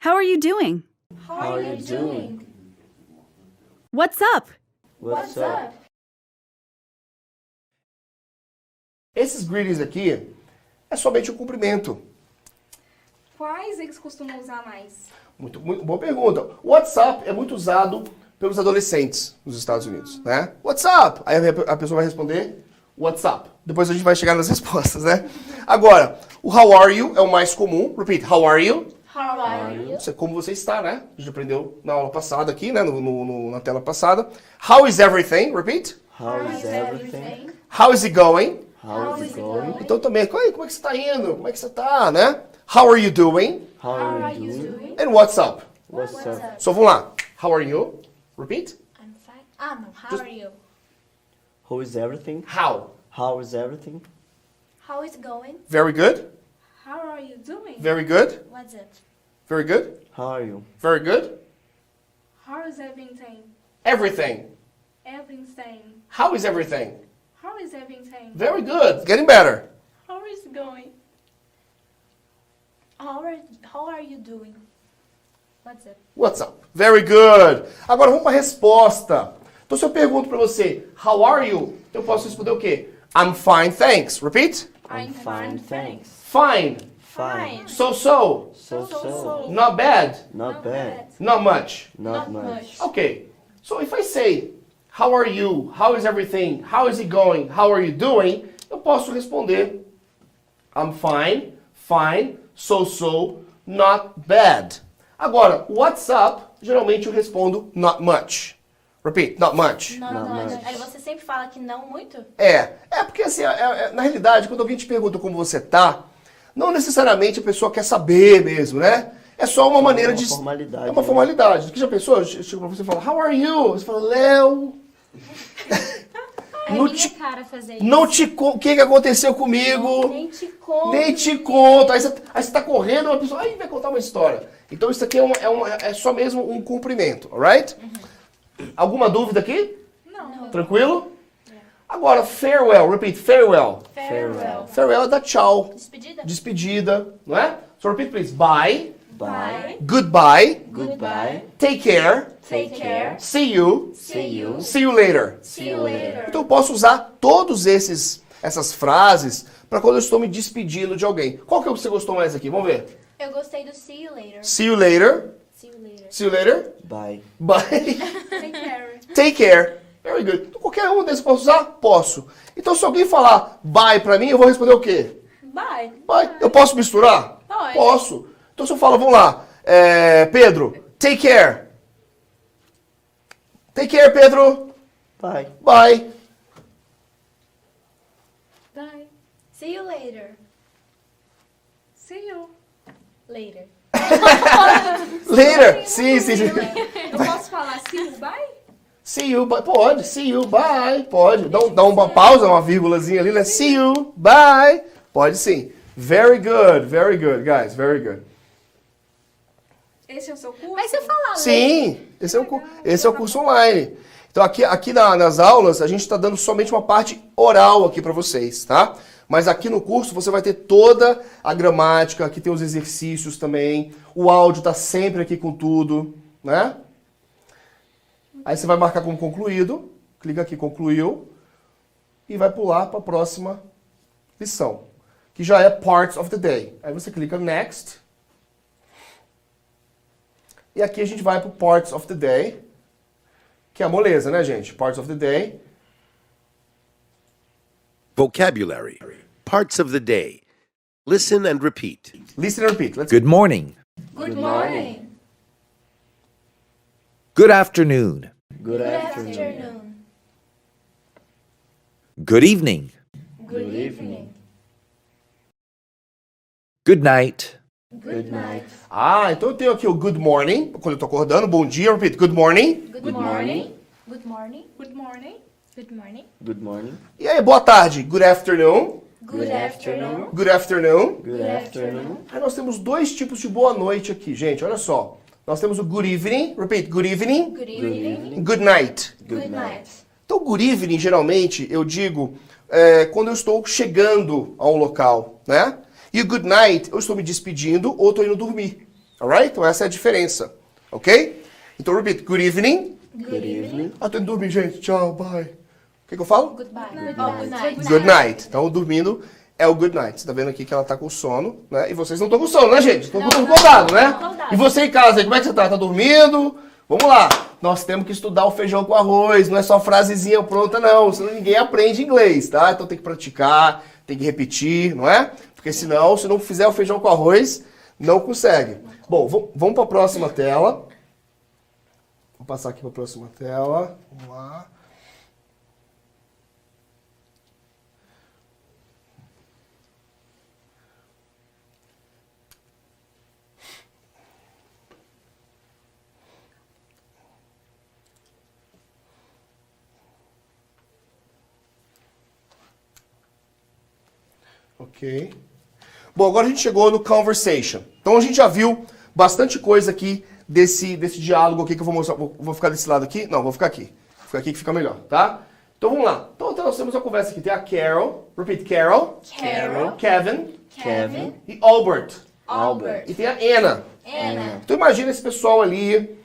How are you doing? How, How are you doing? What's up? What's up? Esses greetings aqui é somente um cumprimento. Quais eles costumam usar mais? Muito, muito boa pergunta. O WhatsApp é muito usado pelos adolescentes nos Estados Unidos, né? WhatsApp. Aí a pessoa vai responder WhatsApp. Depois a gente vai chegar nas <laughs> respostas, né? Agora, o how are you é o mais comum. Repeat, how are you? How are you? É como você está, né? A gente aprendeu na aula passada aqui, né? No, no- no- na tela passada. How is everything? Repeat. How is everything? How is it going? How is it going? Então também, "Oi, como é que você está indo? Como é que você está, né? How are you doing? How are you doing? doing? And what's up? What's up? So vamos lá. How are you? Repeat. I'm fine. Ah, não. How Just- are you? How is everything? How? How is everything? How is it going? Very good. How are you doing? Very good. What's it? Very good. How are you? Very good. How is everything? Everything. Everything. How is everything? How is everything? Very good. Getting better. How is it going? How are, how are you doing? What's up? What's up? Very good. Agora vamos para a resposta. Então se eu pergunto para você, how are you? Eu posso responder o quê? I'm fine, thanks. Repeat. I'm fine, thanks. Fine. Fine. So so. So so. Not bad. Not bad. Not much. Not much. Okay. So if I say, how are you? How is everything? How is it going? How are you doing? Eu posso responder, I'm fine, fine, so so, not bad. Agora, what's up? Geralmente eu respondo not much. Repeat, not much. Não, Not não. much. Aí você sempre fala que não muito? É, é porque assim, é- é- na realidade, quando alguém te pergunta como você tá, não necessariamente a pessoa quer saber mesmo, né? É só uma maneira uma de. formalidade, É uma né? formalidade. Que já pensou? Chega pra você e fala, How are you? Você fala, Léo. <laughs> É Não minha te- cara fazer isso. Não te O que, que aconteceu comigo? Nem te conto. Nem te conto. Aí você, aí você tá correndo, uma pessoa aí vai contar uma história. Então isso aqui é, uma- é, uma- é só mesmo um cumprimento, alright? Alguma dúvida aqui? Não. Tranquilo? Agora, farewell, repeat, farewell. Farewell. Farewell é dar tchau, Despedida? despedida, não é? So repeat please. Bye, Bye. goodbye, Goodbye. take care, Take care. see you, See you. see you later. See you later. Então eu posso usar todos esses essas frases para quando eu estou me despedindo de alguém. Qual que é o que você gostou mais aqui? Vamos ver. Eu gostei do see you later. See you later. See you later. See you later. Bye. Bye. <laughs> Take care. Take care. Very good. Então, qualquer um desses posso usar? Posso. Então se alguém falar bye pra mim, eu vou responder o quê? Bye. Bye. Eu posso misturar? Pode. Posso. Então se eu falo, vamos lá. É, Pedro, take care. Take care, Pedro. Bye. Bye. Bye. See you later. See you. Later. <laughs> Later. Sim, sim, sim. Eu posso falar see you, bye? See you, bye. Pode. See you, bye. Pode. Dá, dá uma pausa, uma vírgulazinha ali, né? See you, bye. Pode sim. Very good, very good, guys. Very good. Esse é o seu curso? Mas se eu falar Sim, esse é o, esse é o curso online. Então aqui, aqui na- nas aulas a gente está dando somente uma parte oral aqui para vocês, tá? Mas aqui no curso você vai ter toda a gramática, aqui tem os exercícios também, o áudio tá sempre aqui com tudo, né? Aí você vai marcar como concluído, clica aqui concluiu e vai pular para a próxima lição, que já é parts of the day. Aí você clica next. E aqui a gente vai pro Parts of the Day, que é a moleza, né, gente? Parts of the Day. Vocabulary. Parts of the day. Listen and repeat. Listen and repeat. Let's Good morning. Good morning. Good afternoon. Good Good afternoon. afternoon. Good evening. Good evening. Good night. Good night. Ah, então eu tenho aqui o good morning, quando eu tô acordando. Bom dia, repeat. Good morning. Good morning. Good morning. Good morning. Good morning. Good morning. E aí, boa tarde. Good afternoon. Good afternoon. Good afternoon. Good afternoon. Aí nós temos dois tipos de boa noite aqui, gente. Olha só. Nós temos o good evening. Repeat. Good evening. Good evening. Good night. Good night. Então, good evening, geralmente, eu digo é, quando eu estou chegando a um local, né? E o good night, eu estou me despedindo ou estou indo dormir. Alright? Então, essa é a diferença. Ok? Então, repeat. Good evening. Good evening. Ah, tô indo dormir, gente. Tchau, bye. O que, que eu falo? Goodbye. Oh, good night. Good night. Então, dormindo é o good night. Você tá vendo aqui que ela tá com sono, né? E vocês não estão com sono, né, gente? Estão todos acordados, né? E você em casa como é que você tá? Tá dormindo? Vamos lá. Nós temos que estudar o feijão com arroz. Não é só frasezinha pronta, não. Senão ninguém aprende inglês, tá? Então tem que praticar, tem que repetir, não é? Porque senão, se não fizer o feijão com arroz, não consegue. Bom, vamos para a próxima tela. Vou passar aqui para a próxima tela. Vamos lá. Ok. Bom, agora a gente chegou no conversation. Então a gente já viu bastante coisa aqui desse, desse diálogo aqui que eu vou mostrar. Vou, vou ficar desse lado aqui? Não, vou ficar aqui. Vou ficar aqui que fica melhor, tá? Então vamos lá. Então, então nós temos uma conversa aqui. Tem a Carol. Repeat, Carol. Carol. Kevin. Kevin. E Albert. Albert. E tem a Anna. Anna. Então imagina esse pessoal ali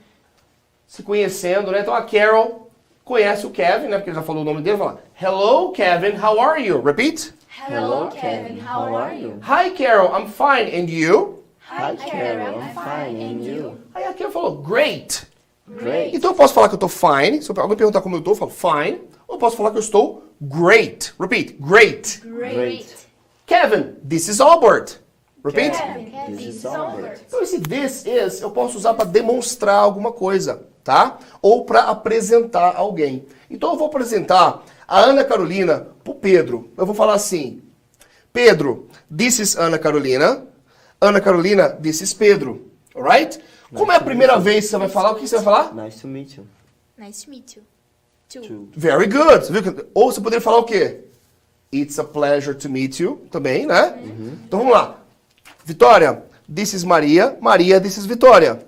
se conhecendo, né? Então a Carol conhece o Kevin, né? Porque ele já falou o nome dele. Fala, Hello, Kevin. How are you? Repeat. Hello, Kevin. How are you? Hi, Carol. I'm fine. And you? Hi, Carol. I'm fine. And you? Aí a Carol falou, Great. Great. Então eu posso falar que eu tô fine. Se alguém perguntar como eu tô, eu falo fine. Ou eu posso falar que eu estou great. Repeat. Great. Great. Kevin, this is Albert. Repeat. Kevin. This is Albert. Então esse this is eu posso usar para demonstrar alguma coisa, tá? Ou para apresentar alguém. Então eu vou apresentar a Ana Carolina pro Pedro. Eu vou falar assim: Pedro, this is Ana Carolina. Ana Carolina, this is Pedro. Alright? Como é a primeira vez que você vai falar, o que você vai falar? Nice to meet you. Nice to meet you. Too. Very good. Ou você poderia falar o quê? It's a pleasure to meet you. Também, né? Então vamos lá. Vitória, this is Maria. Maria, this is Vitória.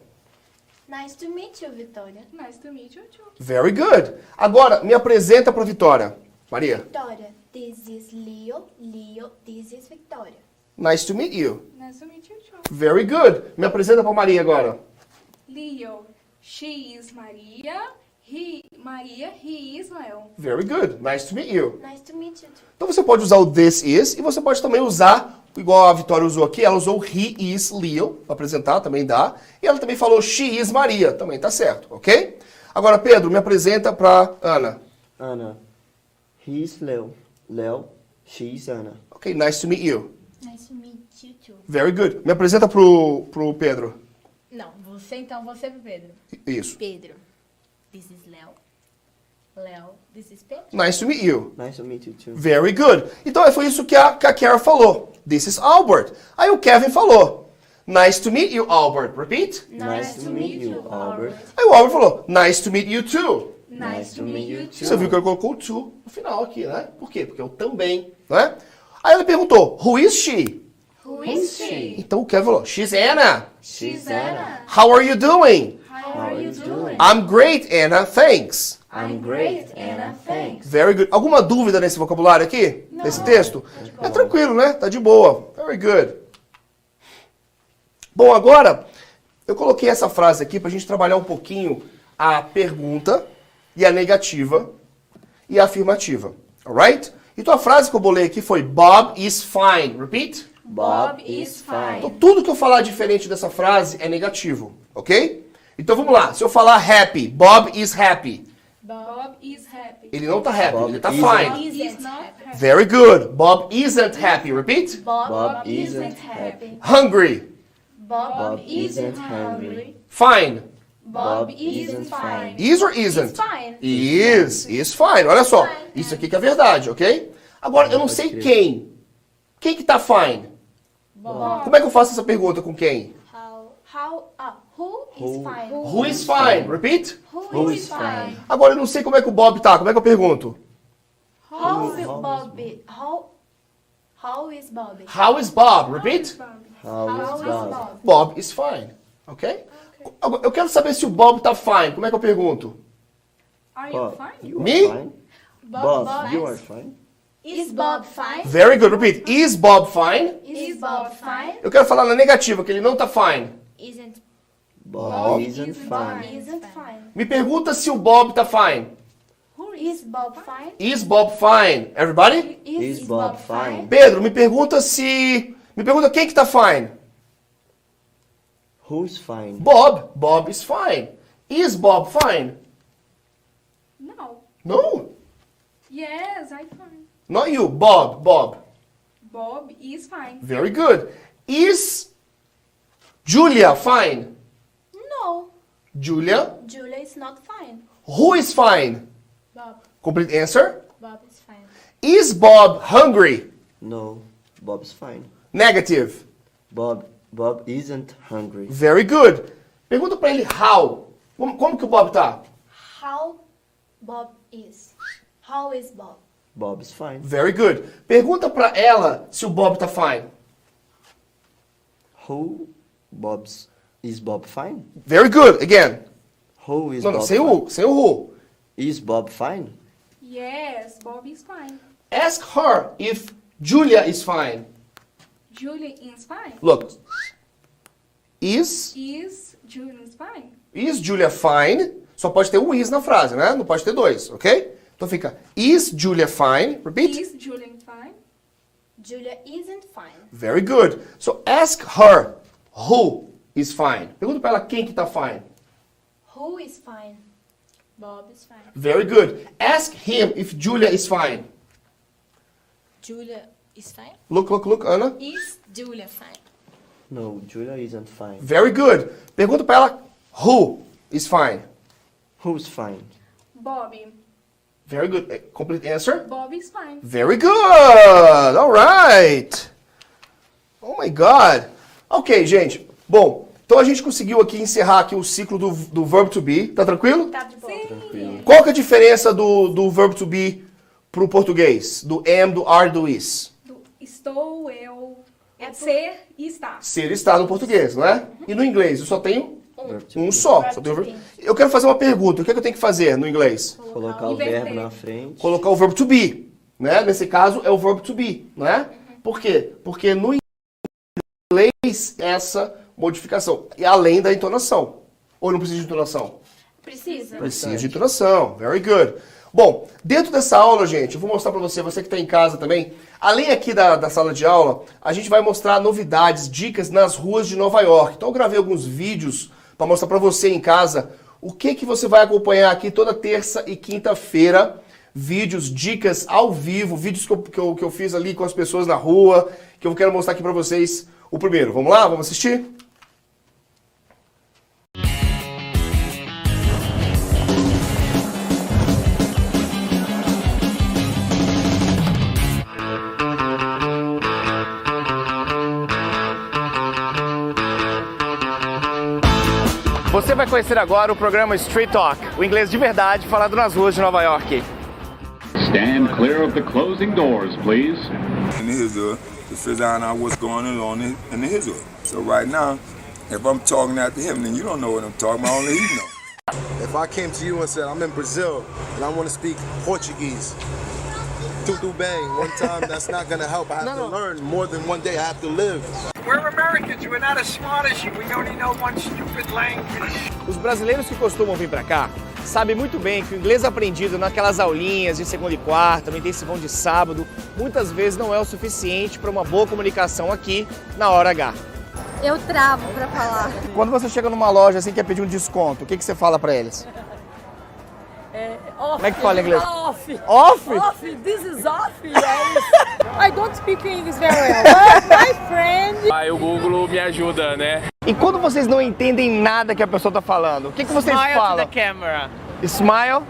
Nice to meet you, Vitória. Nice to meet you too. Very good. Agora, me apresenta para Vitória. Maria, Vitória. This is Leo. Leo. This is Vitória. nice to meet you. Nice to meet you too. Very good. Me apresenta para Maria agora. Leo, she is Maria. He, Maria, he is Leo. Very good. Nice to meet you. Nice to meet you too. Então você pode usar o this is e você pode também usar, igual a Vitória usou aqui, ela usou he is Leo para apresentar, também dá. E ela também falou she is Maria, também tá certo, ok? Agora, Pedro, me apresenta para Ana. Anna. He's Leo. Leo. She's Anna. Ok, nice to meet you. Nice to meet you too. Very good. Me apresenta pro, pro Pedro. Não, você então, você Pedro. Isso. Pedro. This is Léo. Léo, this is Pedro. Nice to meet you. Nice to meet you too. Very good. Então foi isso que a, que a Kara falou. This is Albert. Aí o Kevin falou. Nice to meet you, Albert. Repeat. Nice to meet you, Albert. Aí o Albert falou. Nice to meet you too. Nice to meet you too. Você viu que ele colocou o to no final aqui, né? Por quê? Porque eu também, né? Aí ele perguntou, who is she? Who is she? Então o Kevin falou, she's Anna. She's Anna. How are you doing? How are you doing? I'm great, Anna. Thanks. I'm great, Anna. Thanks. Very good. Alguma dúvida nesse vocabulário aqui? Nesse texto? É tranquilo, né? Tá de boa. Very good. Bom, agora eu coloquei essa frase aqui pra gente trabalhar um pouquinho a pergunta e a negativa e a afirmativa. Alright? Então a frase que eu bolei aqui foi Bob is fine. Repeat. Bob is fine. Então tudo que eu falar diferente dessa frase é negativo, ok? Então vamos lá. Se eu falar happy, Bob is happy. Bob is happy. Ele não tá happy, Bob ele tá isn't. fine. is not happy. Very good. Bob isn't happy. Repeat. Bob, Bob isn't happy. Hungry. Bob, Bob isn't hungry. Fine. Bob, isn't fine. Is or isn't? Fine. Is. Is fine. Olha só. Isso aqui que é verdade, ok? Agora, eu não sei quem. Quem que tá fine? Bob. Como é que eu faço essa pergunta com quem? How, how, ah, who is fine? Who is fine? Repeat. Who, Who is fine? Agora, eu não sei como é que o Bob tá. Como é que eu pergunto? How is Bob? How, how is Bob? How is Bob? Repeat. How is Bob? Bob? Is fine. Ok? Eu quero saber se o Bob tá fine. Como é que eu pergunto? Are you Bob, fine? you are Me? fine? Bob, Bob, you are fine. Is Bob fine? Very good. Repeat. Is Bob fine? Is Bob fine? Eu quero falar na negativa, que ele não tá fine. Isn't Bob isn't fine. isn't fine. Me pergunta se o Bob tá fine. Is Bob fine? Is Bob fine? Everybody? Is Bob fine? Pedro, me pergunta se. Me pergunta quem que tá fine. Who's fine? Bob. Bob is fine. Is Bob fine? No. No. Yes, I'm fine. Not you. Bob. Bob. Bob is fine. Very good. Is Julia fine? Julia. Julia is not fine. Who is fine? Bob. Complete answer. Bob is fine. Is Bob hungry? No, Bob's fine. Negative. Bob, Bob isn't hungry. Very good. Pergunta pra ele how. Como, como que o Bob tá? How Bob is. How is Bob? Bob's fine. Very good. Pergunta pra ela se o Bob tá fine. Who, Bob's, is Bob fine? Very good. Again. Who is Não, não, Bob sem o fine? who. Sem o who. Is Bob fine? Yes, Bob is fine. Ask her if Julia is fine. Julia is fine. Look. Is, Is Julia is fine? is Julia fine? Só pode ter um is na frase, né? Não pode ter dois, ok? Então fica is Julia fine? Repeat. Is Julia fine? Julia isn't fine. Very good. So ask her who is fine. Pergunta pra ela quem que tá fine. Who is fine? Bob is fine. Very good. Ask him if Julia is fine. Julia is fine? Look, look, look, Ana. Is Julia fine? No, Julia isn't fine. Very good. Pergunta pra ela who is fine. Who's fine? Bobby. Very good. Eh, Complete answer. Bob is fine. Very good. All right. Oh my God. Ok, gente. Bom, então a gente conseguiu aqui encerrar aqui o ciclo do, do verb to be. Tá tranquilo? Tá de boa. Tranquilo. Qual que é a diferença do, do verb to be pro português? Do am, do are, do is? Do estou, eu, É ser e estar. Ser está no português, não é? E no inglês? Eu só tenho um be. só. Só tenho to verb- Eu quero fazer uma pergunta. O que, é que eu tenho que fazer no inglês? Colocar o Inverter. verbo na frente. Colocar o verbo to be. Né? Nesse caso, é o verbo to be. Não é? Por quê? Porque no inglês, essa modificação. E além da entonação. Ou não precisa de entonação? Precisa. Precisa de introdução. Very good. Bom, dentro dessa aula, gente, eu vou mostrar para você, você que está em casa também. Além aqui da, da sala de aula, a gente vai mostrar novidades, dicas nas ruas de Nova York. Então eu gravei alguns vídeos para mostrar para você em casa o que, que você vai acompanhar aqui toda terça e quinta-feira. Vídeos, dicas ao vivo, vídeos que eu, que, eu, que eu fiz ali com as pessoas na rua, que eu quero mostrar aqui para vocês. O primeiro, vamos lá? Vamos assistir? Você vai conhecer agora o programa Street Talk, o inglês de verdade falado nas ruas de Nova York. Stand clear of the closing doors, please. in the Israel to figure out what's going on in, the Israel. So right now, if I'm talking after him, then you don't know what I'm talking about. Only he know. If I came to you and said, I'm in Brazil and I want to speak Portuguese, tutu bang, one time, that's not to help. I have to learn more than one day. I have to live. We're Americans. We're not as smart as you. We only know one stupid language. Os brasileiros que costumam vir pra cá sabem muito bem que o inglês aprendido naquelas aulinhas de segunda e quarta, no intensivão de sábado, muitas vezes não é o suficiente para uma boa comunicação aqui na hora H. Eu travo pra falar. Quando você chega numa loja assim quer pedir um desconto, o que, que você fala pra eles? Off. Como é que fala em inglês? Off. Off? Off. This is off. Yes. <laughs> I don't speak English very well. But my friend. Aí o Google me ajuda, né? E quando vocês não entendem nada que a pessoa está falando, o que, que vocês Smile falam? to the camera. Smile.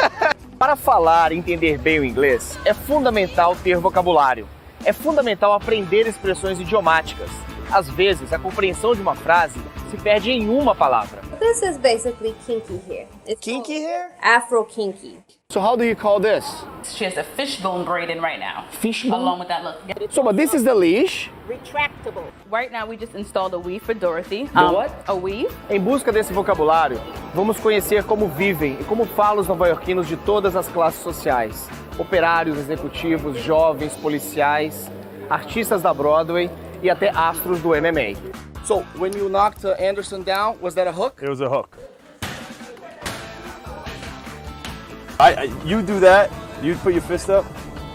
<laughs> Para falar e entender bem o inglês, é fundamental ter vocabulário. É fundamental aprender expressões idiomáticas. Às vezes, a compreensão de uma frase se perde em uma palavra. This is basically kinky hair. It's kinky hair? Afro kinky. So how do you call this? She has a fishbone braid in right now. Fishbone? Along with that look. So, but this is the leash. Retractable. Right now we just installed a weave for Dorothy. The what? A weave. Em busca desse vocabulário, vamos conhecer como vivem e como falam os nova-iorquinos de todas as classes sociais: operários, executivos, jovens, policiais, artistas da Broadway e até astros do MMA. So, when you knocked uh, Anderson down, was that a hook? It was a hook. I, I you do that. You put your fist up.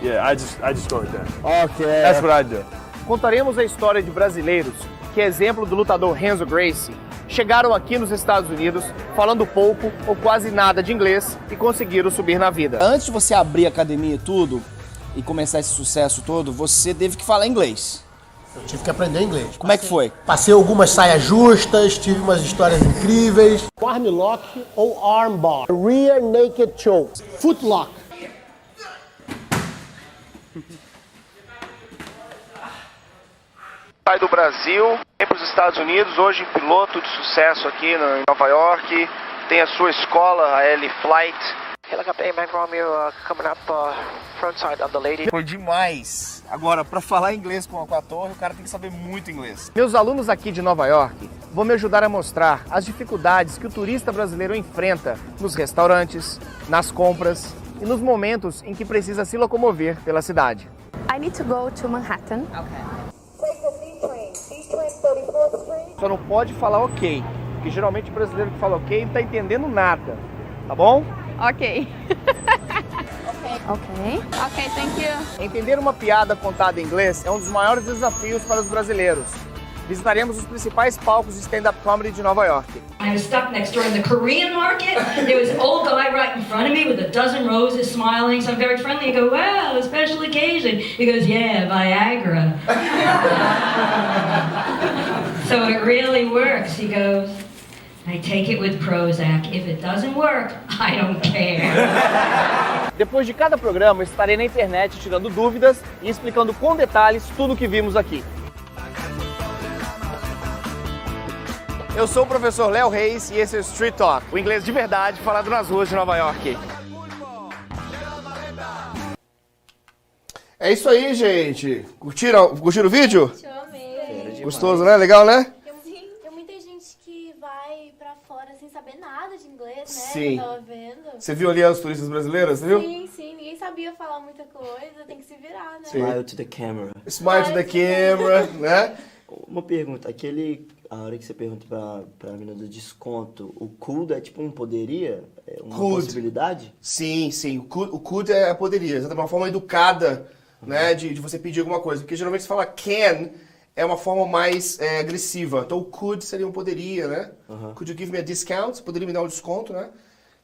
Yeah, I just I just go like that. Okay. That's what I do. Contaremos a história de brasileiros que, exemplo do lutador Renzo Gracie, chegaram aqui nos Estados Unidos falando pouco ou quase nada de inglês e conseguiram subir na vida. Antes de você abrir a academia e tudo e começar esse sucesso todo, você teve que falar inglês. Eu tive que aprender inglês. Como é que foi? Passei algumas saias justas, tive umas histórias incríveis. Armlock ou armbar. Rear naked choke. Footlock. Sai do Brasil, vem para os Estados Unidos, hoje piloto de sucesso aqui em Nova York, tem a sua escola, a L Flight. Helicopter uh, coming up uh, front side of the lady. Foi demais. Agora, para falar inglês com a, com a torre, o cara tem que saber muito inglês. Meus alunos aqui de Nova York vão me ajudar a mostrar as dificuldades que o turista brasileiro enfrenta nos restaurantes, nas compras e nos momentos em que precisa se locomover pela cidade. I need to go to Manhattan. Só não pode falar ok, porque geralmente o brasileiro que fala ok não está entendendo nada, tá bom? Ok. ok. Ok, thank you. Entender uma piada contada em inglês é um dos maiores desafios para os brasileiros. Visitaremos os principais palcos de stand-up comedy de Nova York. I was stuck next door in the Korean market. There was an old guy right in front of me with a dozen roses smiling. So I'm very friendly. I go, wow, a special occasion. He goes, yeah, Viagra. <laughs> so it really works. He goes, I take it with Prozac. If it doesn't work, <laughs> I don't care. <laughs> Depois de cada programa, estarei na internet tirando dúvidas e explicando com detalhes tudo o que vimos aqui. Eu sou o professor Léo Reis e esse é o Street Talk, o inglês de verdade falado nas ruas de Nova York. É isso aí, gente. Curtiram, curtiram o vídeo? Eu amei. Gostoso, né? Legal, né? Tem, tem muita gente que vai pra fora sem saber nada de inglês, né? Sim. Você viu ali as turistas brasileiras, você viu? Sim, sim. Ninguém sabia falar muita coisa. Tem que se virar, né? Smile to the camera. Smile to the camera, né? Uma pergunta, aquele. A hora que você pergunta pra, pra mina do desconto, o could é tipo um poderia? É uma Could. possibilidade? Sim, sim. O could, o could é a poderia. Exatamente, uma forma educada, né, de, de você pedir alguma coisa. Porque geralmente você fala can é uma forma mais é, agressiva. Então o could seria um poderia, né? Could you give me a discount? Você poderia me dar um desconto, né?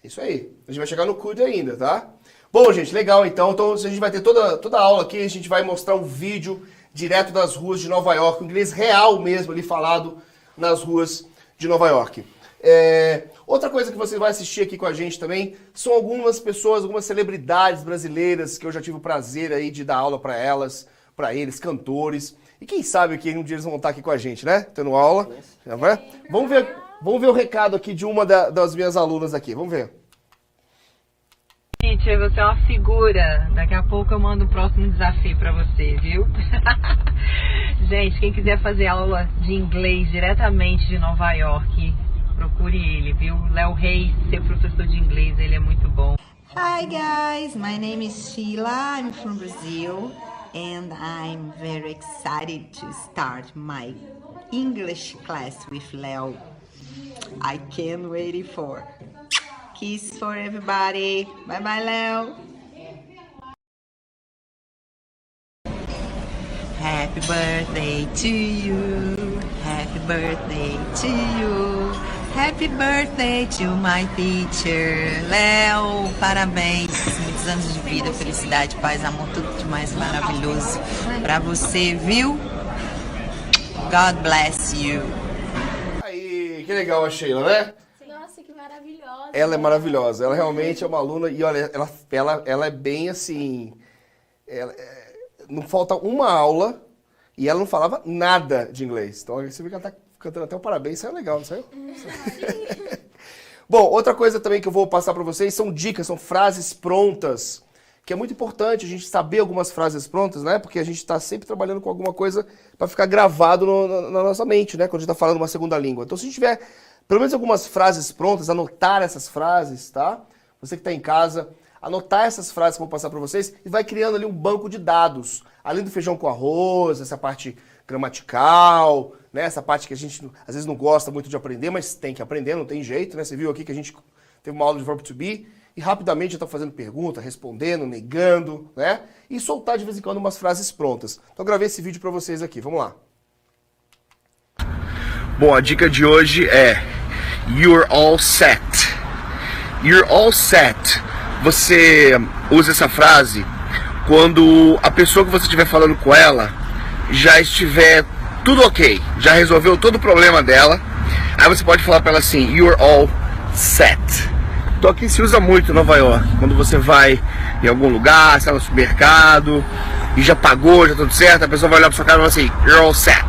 Isso aí. A gente vai chegar no could ainda, tá? Bom, gente, legal então. Então a gente vai ter toda, toda a aula aqui, a gente vai mostrar um vídeo direto das ruas de Nova York, um inglês real mesmo ali falado nas ruas de Nova York. É, outra coisa que você vai assistir aqui com a gente também são algumas pessoas, algumas celebridades brasileiras que eu já tive o prazer aí de dar aula para elas, para eles, cantores. E quem sabe que um dia eles vão estar aqui com a gente, né? Tendo aula. Já vai? Vamos ver, vamos ver o recado aqui de uma da- das minhas alunas aqui. Vamos ver. Teacher, você é uma figura. Daqui a pouco eu mando o próximo desafio pra você, viu? <laughs> Gente, quem quiser fazer aula de inglês diretamente de Nova York, procure ele, viu? Léo Reis, seu professor de inglês, ele é muito bom. Hi guys, my name is Sheila. I'm from Brazil and I'm very excited to start my English class with Leo. I can't wait for. Kiss for everybody. Bye bye, Leo. Happy birthday to you. Happy birthday to you. Happy birthday to my teacher. Léo, parabéns. Muitos anos de vida, felicidade, paz, amor, tudo de mais maravilhoso pra você, viu? God bless you. Aí, que legal a Sheila, né? Nossa, que maravilhosa. Ela é maravilhosa. Ela realmente é uma aluna e olha, ela, ela, ela é bem assim. ela- é, não falta uma aula E ela não falava nada de inglês. Então você vê que ela tá cantando até um parabéns, saiu legal, não saiu? <laughs> Bom, outra coisa também que eu vou passar para vocês são dicas, são frases prontas, que é muito importante a gente saber algumas frases prontas, né? Porque a gente está sempre trabalhando com alguma coisa para ficar gravado no, na, na, nossa mente, né? Quando a gente está falando uma segunda língua. Então, se a gente tiver pelo menos algumas frases prontas, anotar essas frases, tá? Você que está em casa, anotar essas frases que eu vou passar para vocês e vai criando ali um banco de dados. Além do feijão com arroz, essa parte gramatical, né? Essa parte que a gente às vezes não gosta muito de aprender, mas tem que aprender, não tem jeito, né? Você viu aqui que a gente teve uma aula de verbo to be e rapidamente está fazendo pergunta, respondendo, negando, né? E soltar de vez em quando umas frases prontas. Então gravei esse vídeo para vocês aqui. Vamos lá. Bom, a dica de hoje é You're all set. You're all set. Você usa essa frase quando a pessoa que você estiver falando com ela já estiver tudo ok, já resolveu todo o problema dela. Aí você pode falar para ela assim: You're all set. Então aqui se usa muito em Nova York. Quando você vai em algum lugar, está no supermercado e já pagou, já tudo certo, a pessoa vai olhar para sua cara e vai assim: You're all set.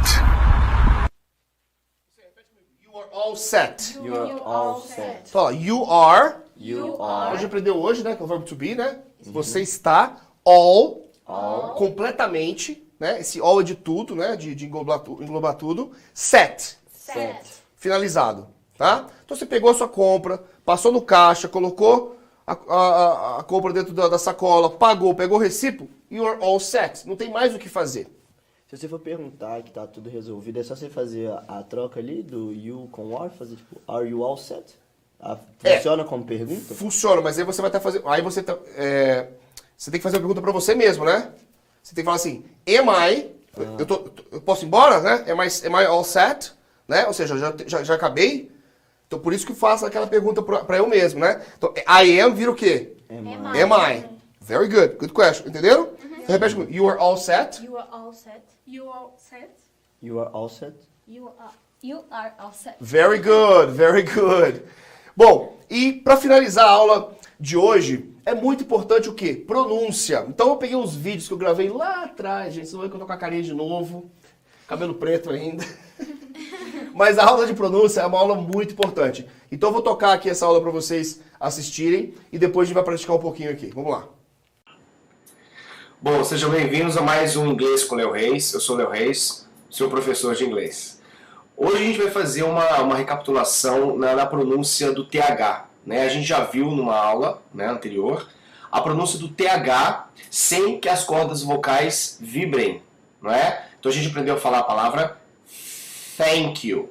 You are all set. You are all set. Fala, you are. You are. Hoje aprendeu hoje, né? Que é o verbo to be, né? Você está all, All. completamente, né? Esse all é de tudo, né? De, de englobar, tu- englobar tudo. Set. Set. Finalizado, tá? Então você pegou a sua compra, passou no caixa, colocou a, a- a- compra dentro da, da sacola, pagou, pegou o recibo, you are all set. Não tem mais o que fazer. Se você for perguntar que tá tudo resolvido, é só você fazer a, a troca ali do you com are, fazer tipo, are you all set? Ah, É. funciona como pergunta? Funciona, mas aí você vai estar fazendo. Aí você tá, é, Você tem que fazer uma pergunta pra você mesmo, né? Você tem que falar assim, am I? Eu, tô- eu posso ir embora, né? Am I, am I all set? Né? Ou seja, eu já, já, já acabei. Então por isso que eu faço aquela pergunta pra, pra eu mesmo, né? Então, I am vira o quê? Am I. Am I? Very good. Good question. Entenderam? Então repete comigo. You are all set. You are all set. You are set. You are all set? You are, you are all set. Very good, very good. Bom, e para finalizar a aula de hoje, é muito importante o quê? Pronúncia. Então eu peguei uns vídeos que eu gravei lá atrás, gente, vocês vão ver que eu tô com a carinha de novo, cabelo preto ainda. <laughs> Mas a aula de pronúncia é uma aula muito importante. Então eu vou tocar aqui essa aula para vocês assistirem e depois a gente vai praticar um pouquinho aqui. Vamos lá. Bom, sejam bem-vindos a mais um Inglês com Léo Reis. Eu sou Léo Reis, seu professor de inglês. Hoje a gente vai fazer uma, uma recapitulação na, na pronúncia do TH. Né? A gente já viu numa aula né, anterior a pronúncia do TH sem que as cordas vocais vibrem. Não é? Então a gente aprendeu a falar a palavra thank you.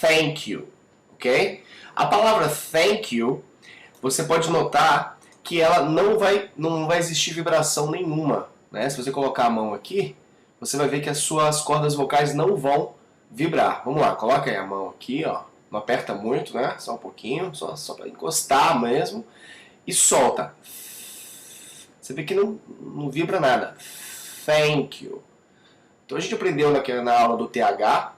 Thank you. Ok? A palavra thank you, você pode notar que ela não vai, não vai existir vibração nenhuma. Né? Se você colocar a mão aqui, você vai ver que as suas cordas vocais não vão vibrar. Vamos lá, coloca aí a mão aqui, ó. Não aperta muito, né? Só um pouquinho, só, só para encostar mesmo. E solta. Você vê que não, não vibra nada. Thank you. Então a gente aprendeu naquela, na aula do TH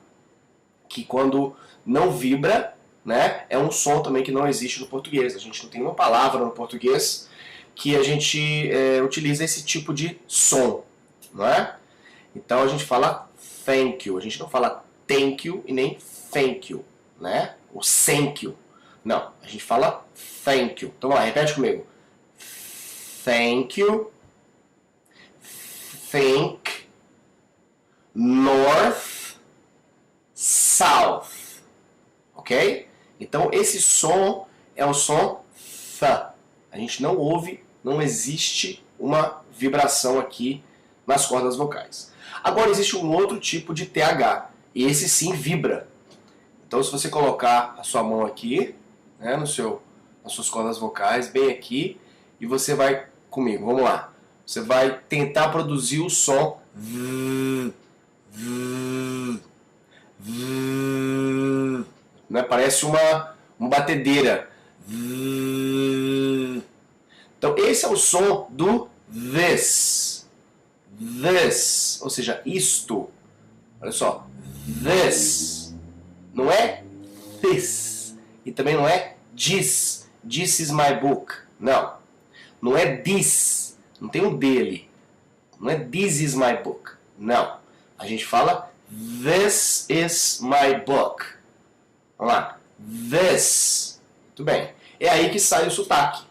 que quando não vibra, né, é um som também que não existe no português. A gente não tem uma palavra no português que a gente é, utiliza esse tipo de som, não é? Então a gente fala thank you, a gente não fala thank you e nem thank you, né? O thank you. Não, a gente fala thank you. Então vamos lá, repete comigo. Thank you. Think. North. South. Ok? Então esse som é o som th. A gente não ouve, não existe uma vibração aqui nas cordas vocais. Agora existe um outro tipo de TH, e esse sim vibra. Então se você colocar a sua mão aqui, né, no seu, nas suas cordas vocais, bem aqui, e você vai comigo, vamos lá. Você vai tentar produzir o som né? Parece uma, uma batedeira. Então esse é o som do this. This, ou seja, isto. Olha só, this. Não é this. E também não é this. This is my book. Não. Não é this. Não tem um dele. Não é this is my book. Não. A gente fala This is my book. Vamos lá. This. Muito bem. É aí que sai o sotaque.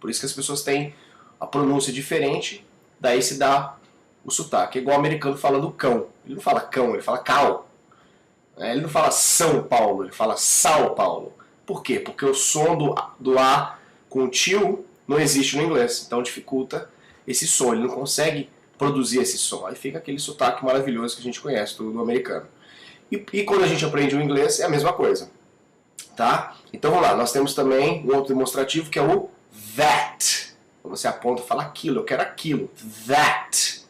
Por isso que as pessoas têm a pronúncia diferente, daí se dá o sotaque. É igual o americano fala do cão. Ele não fala cão, ele fala cal. É, Ele não fala São Paulo, ele fala São Paulo. Por quê? Porque o som do, do A com o tio não existe no inglês. Então dificulta esse som. Ele não consegue produzir esse som. Aí fica aquele sotaque maravilhoso que a gente conhece do, do americano. E, e quando a gente aprende o inglês, é a mesma coisa. Tá? Então vamos lá, nós temos também um outro demonstrativo que é o that. Quando você aponta e fala aquilo, eu quero aquilo. That.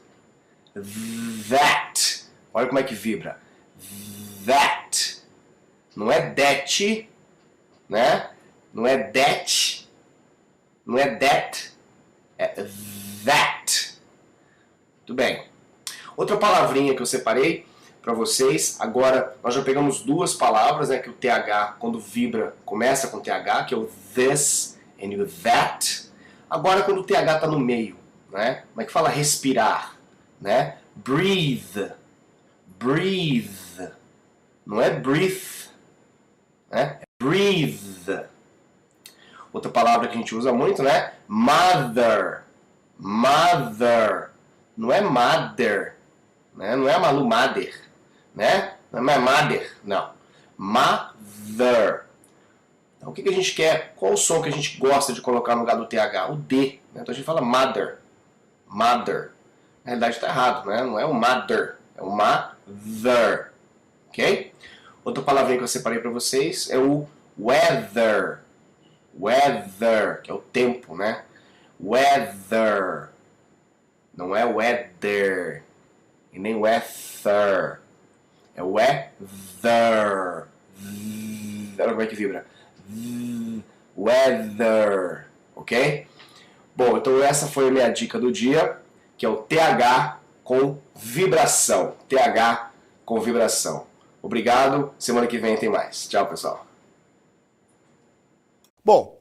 That. Olha como é que vibra. That. Não é that, né? Não é that. Não é that. É that. Muito bem. Outra palavrinha que eu separei para vocês. Agora, nós já pegamos duas palavras, né? Que o TH, quando vibra, começa com TH, que é o this and o that. Agora, quando o TH está no meio, né? Como é que fala respirar, né? Breathe. Breathe. Não é breathe, né? É breathe. Outra palavra que a gente usa muito, né? Mother. Mother. Não é mother. Né? Não é Malu Mother. Né? Não é mother. Não. Mother. Então o que, que a gente quer? Qual o som que a gente gosta de colocar no lugar do TH? O D. Né? Então a gente fala mother. Mother. Na realidade está errado, né? Não é o mother. É o mother. Ok? Outra palavrinha que eu separei para vocês é o weather. Weather, que é o tempo, né? Weather. Não é weather. E nem weather. É weather. Olha como é que vibra. Weather. Ok? Bom, então essa foi a minha dica do dia, que é o TH com vibração. TH com vibração. Obrigado. Semana que vem tem mais. Tchau, pessoal. Bom,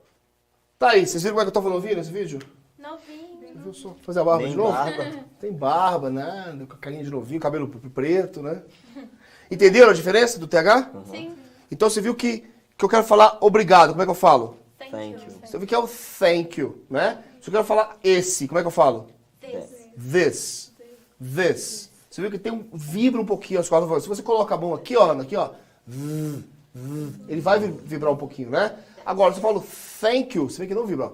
tá aí. Vocês viram como é que eu tava ouvindo esse vídeo? Novinho. Você viu só? Fazer a barba Nem de novo? barba. <laughs> Tem barba, né? Com a carinha de novinho, cabelo preto, né? Entenderam a diferença do TH? Sim. Então você viu que, que eu quero falar obrigado. Como é que eu falo? Thank you. Você viu que é o thank you, né? Se eu quero falar esse, como é que eu falo? This. This. Você viu que tem um, vibra um pouquinho as cordas. Se você coloca a mão aqui, ó, Ana, aqui, ó, ele vai vi- vibrar um pouquinho, né? Agora, se eu falo thank you, você vê que não vibra, ó.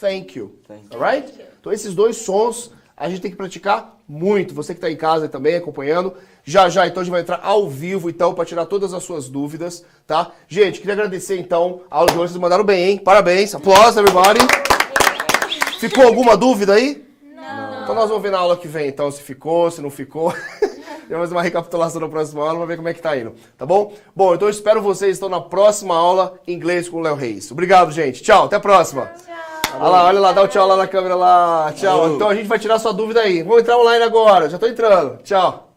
Thank you. Alright? Então, esses dois sons a gente tem que praticar muito. Você que está em casa também acompanhando. Já já, então, a gente vai entrar ao vivo, então, para tirar todas as suas dúvidas, tá? Gente, queria agradecer, então, a aula de hoje. Vocês mandaram bem, hein? Parabéns. Aplausos, everybody. Ficou alguma dúvida aí? Então nós vamos ver na aula que vem, então, se ficou, se não ficou. <laughs> Vamos fazer uma recapitulação na próxima aula, vamos ver como é que tá indo, tá bom? Bom, então eu espero vocês então na próxima aula inglês com o Léo Reis. Obrigado, gente. Tchau, até a próxima. Olha lá, olha lá, dá o tchau lá na câmera lá. Tchau. Então a gente vai tirar sua dúvida aí. Vamos entrar online agora, já tô entrando. Tchau.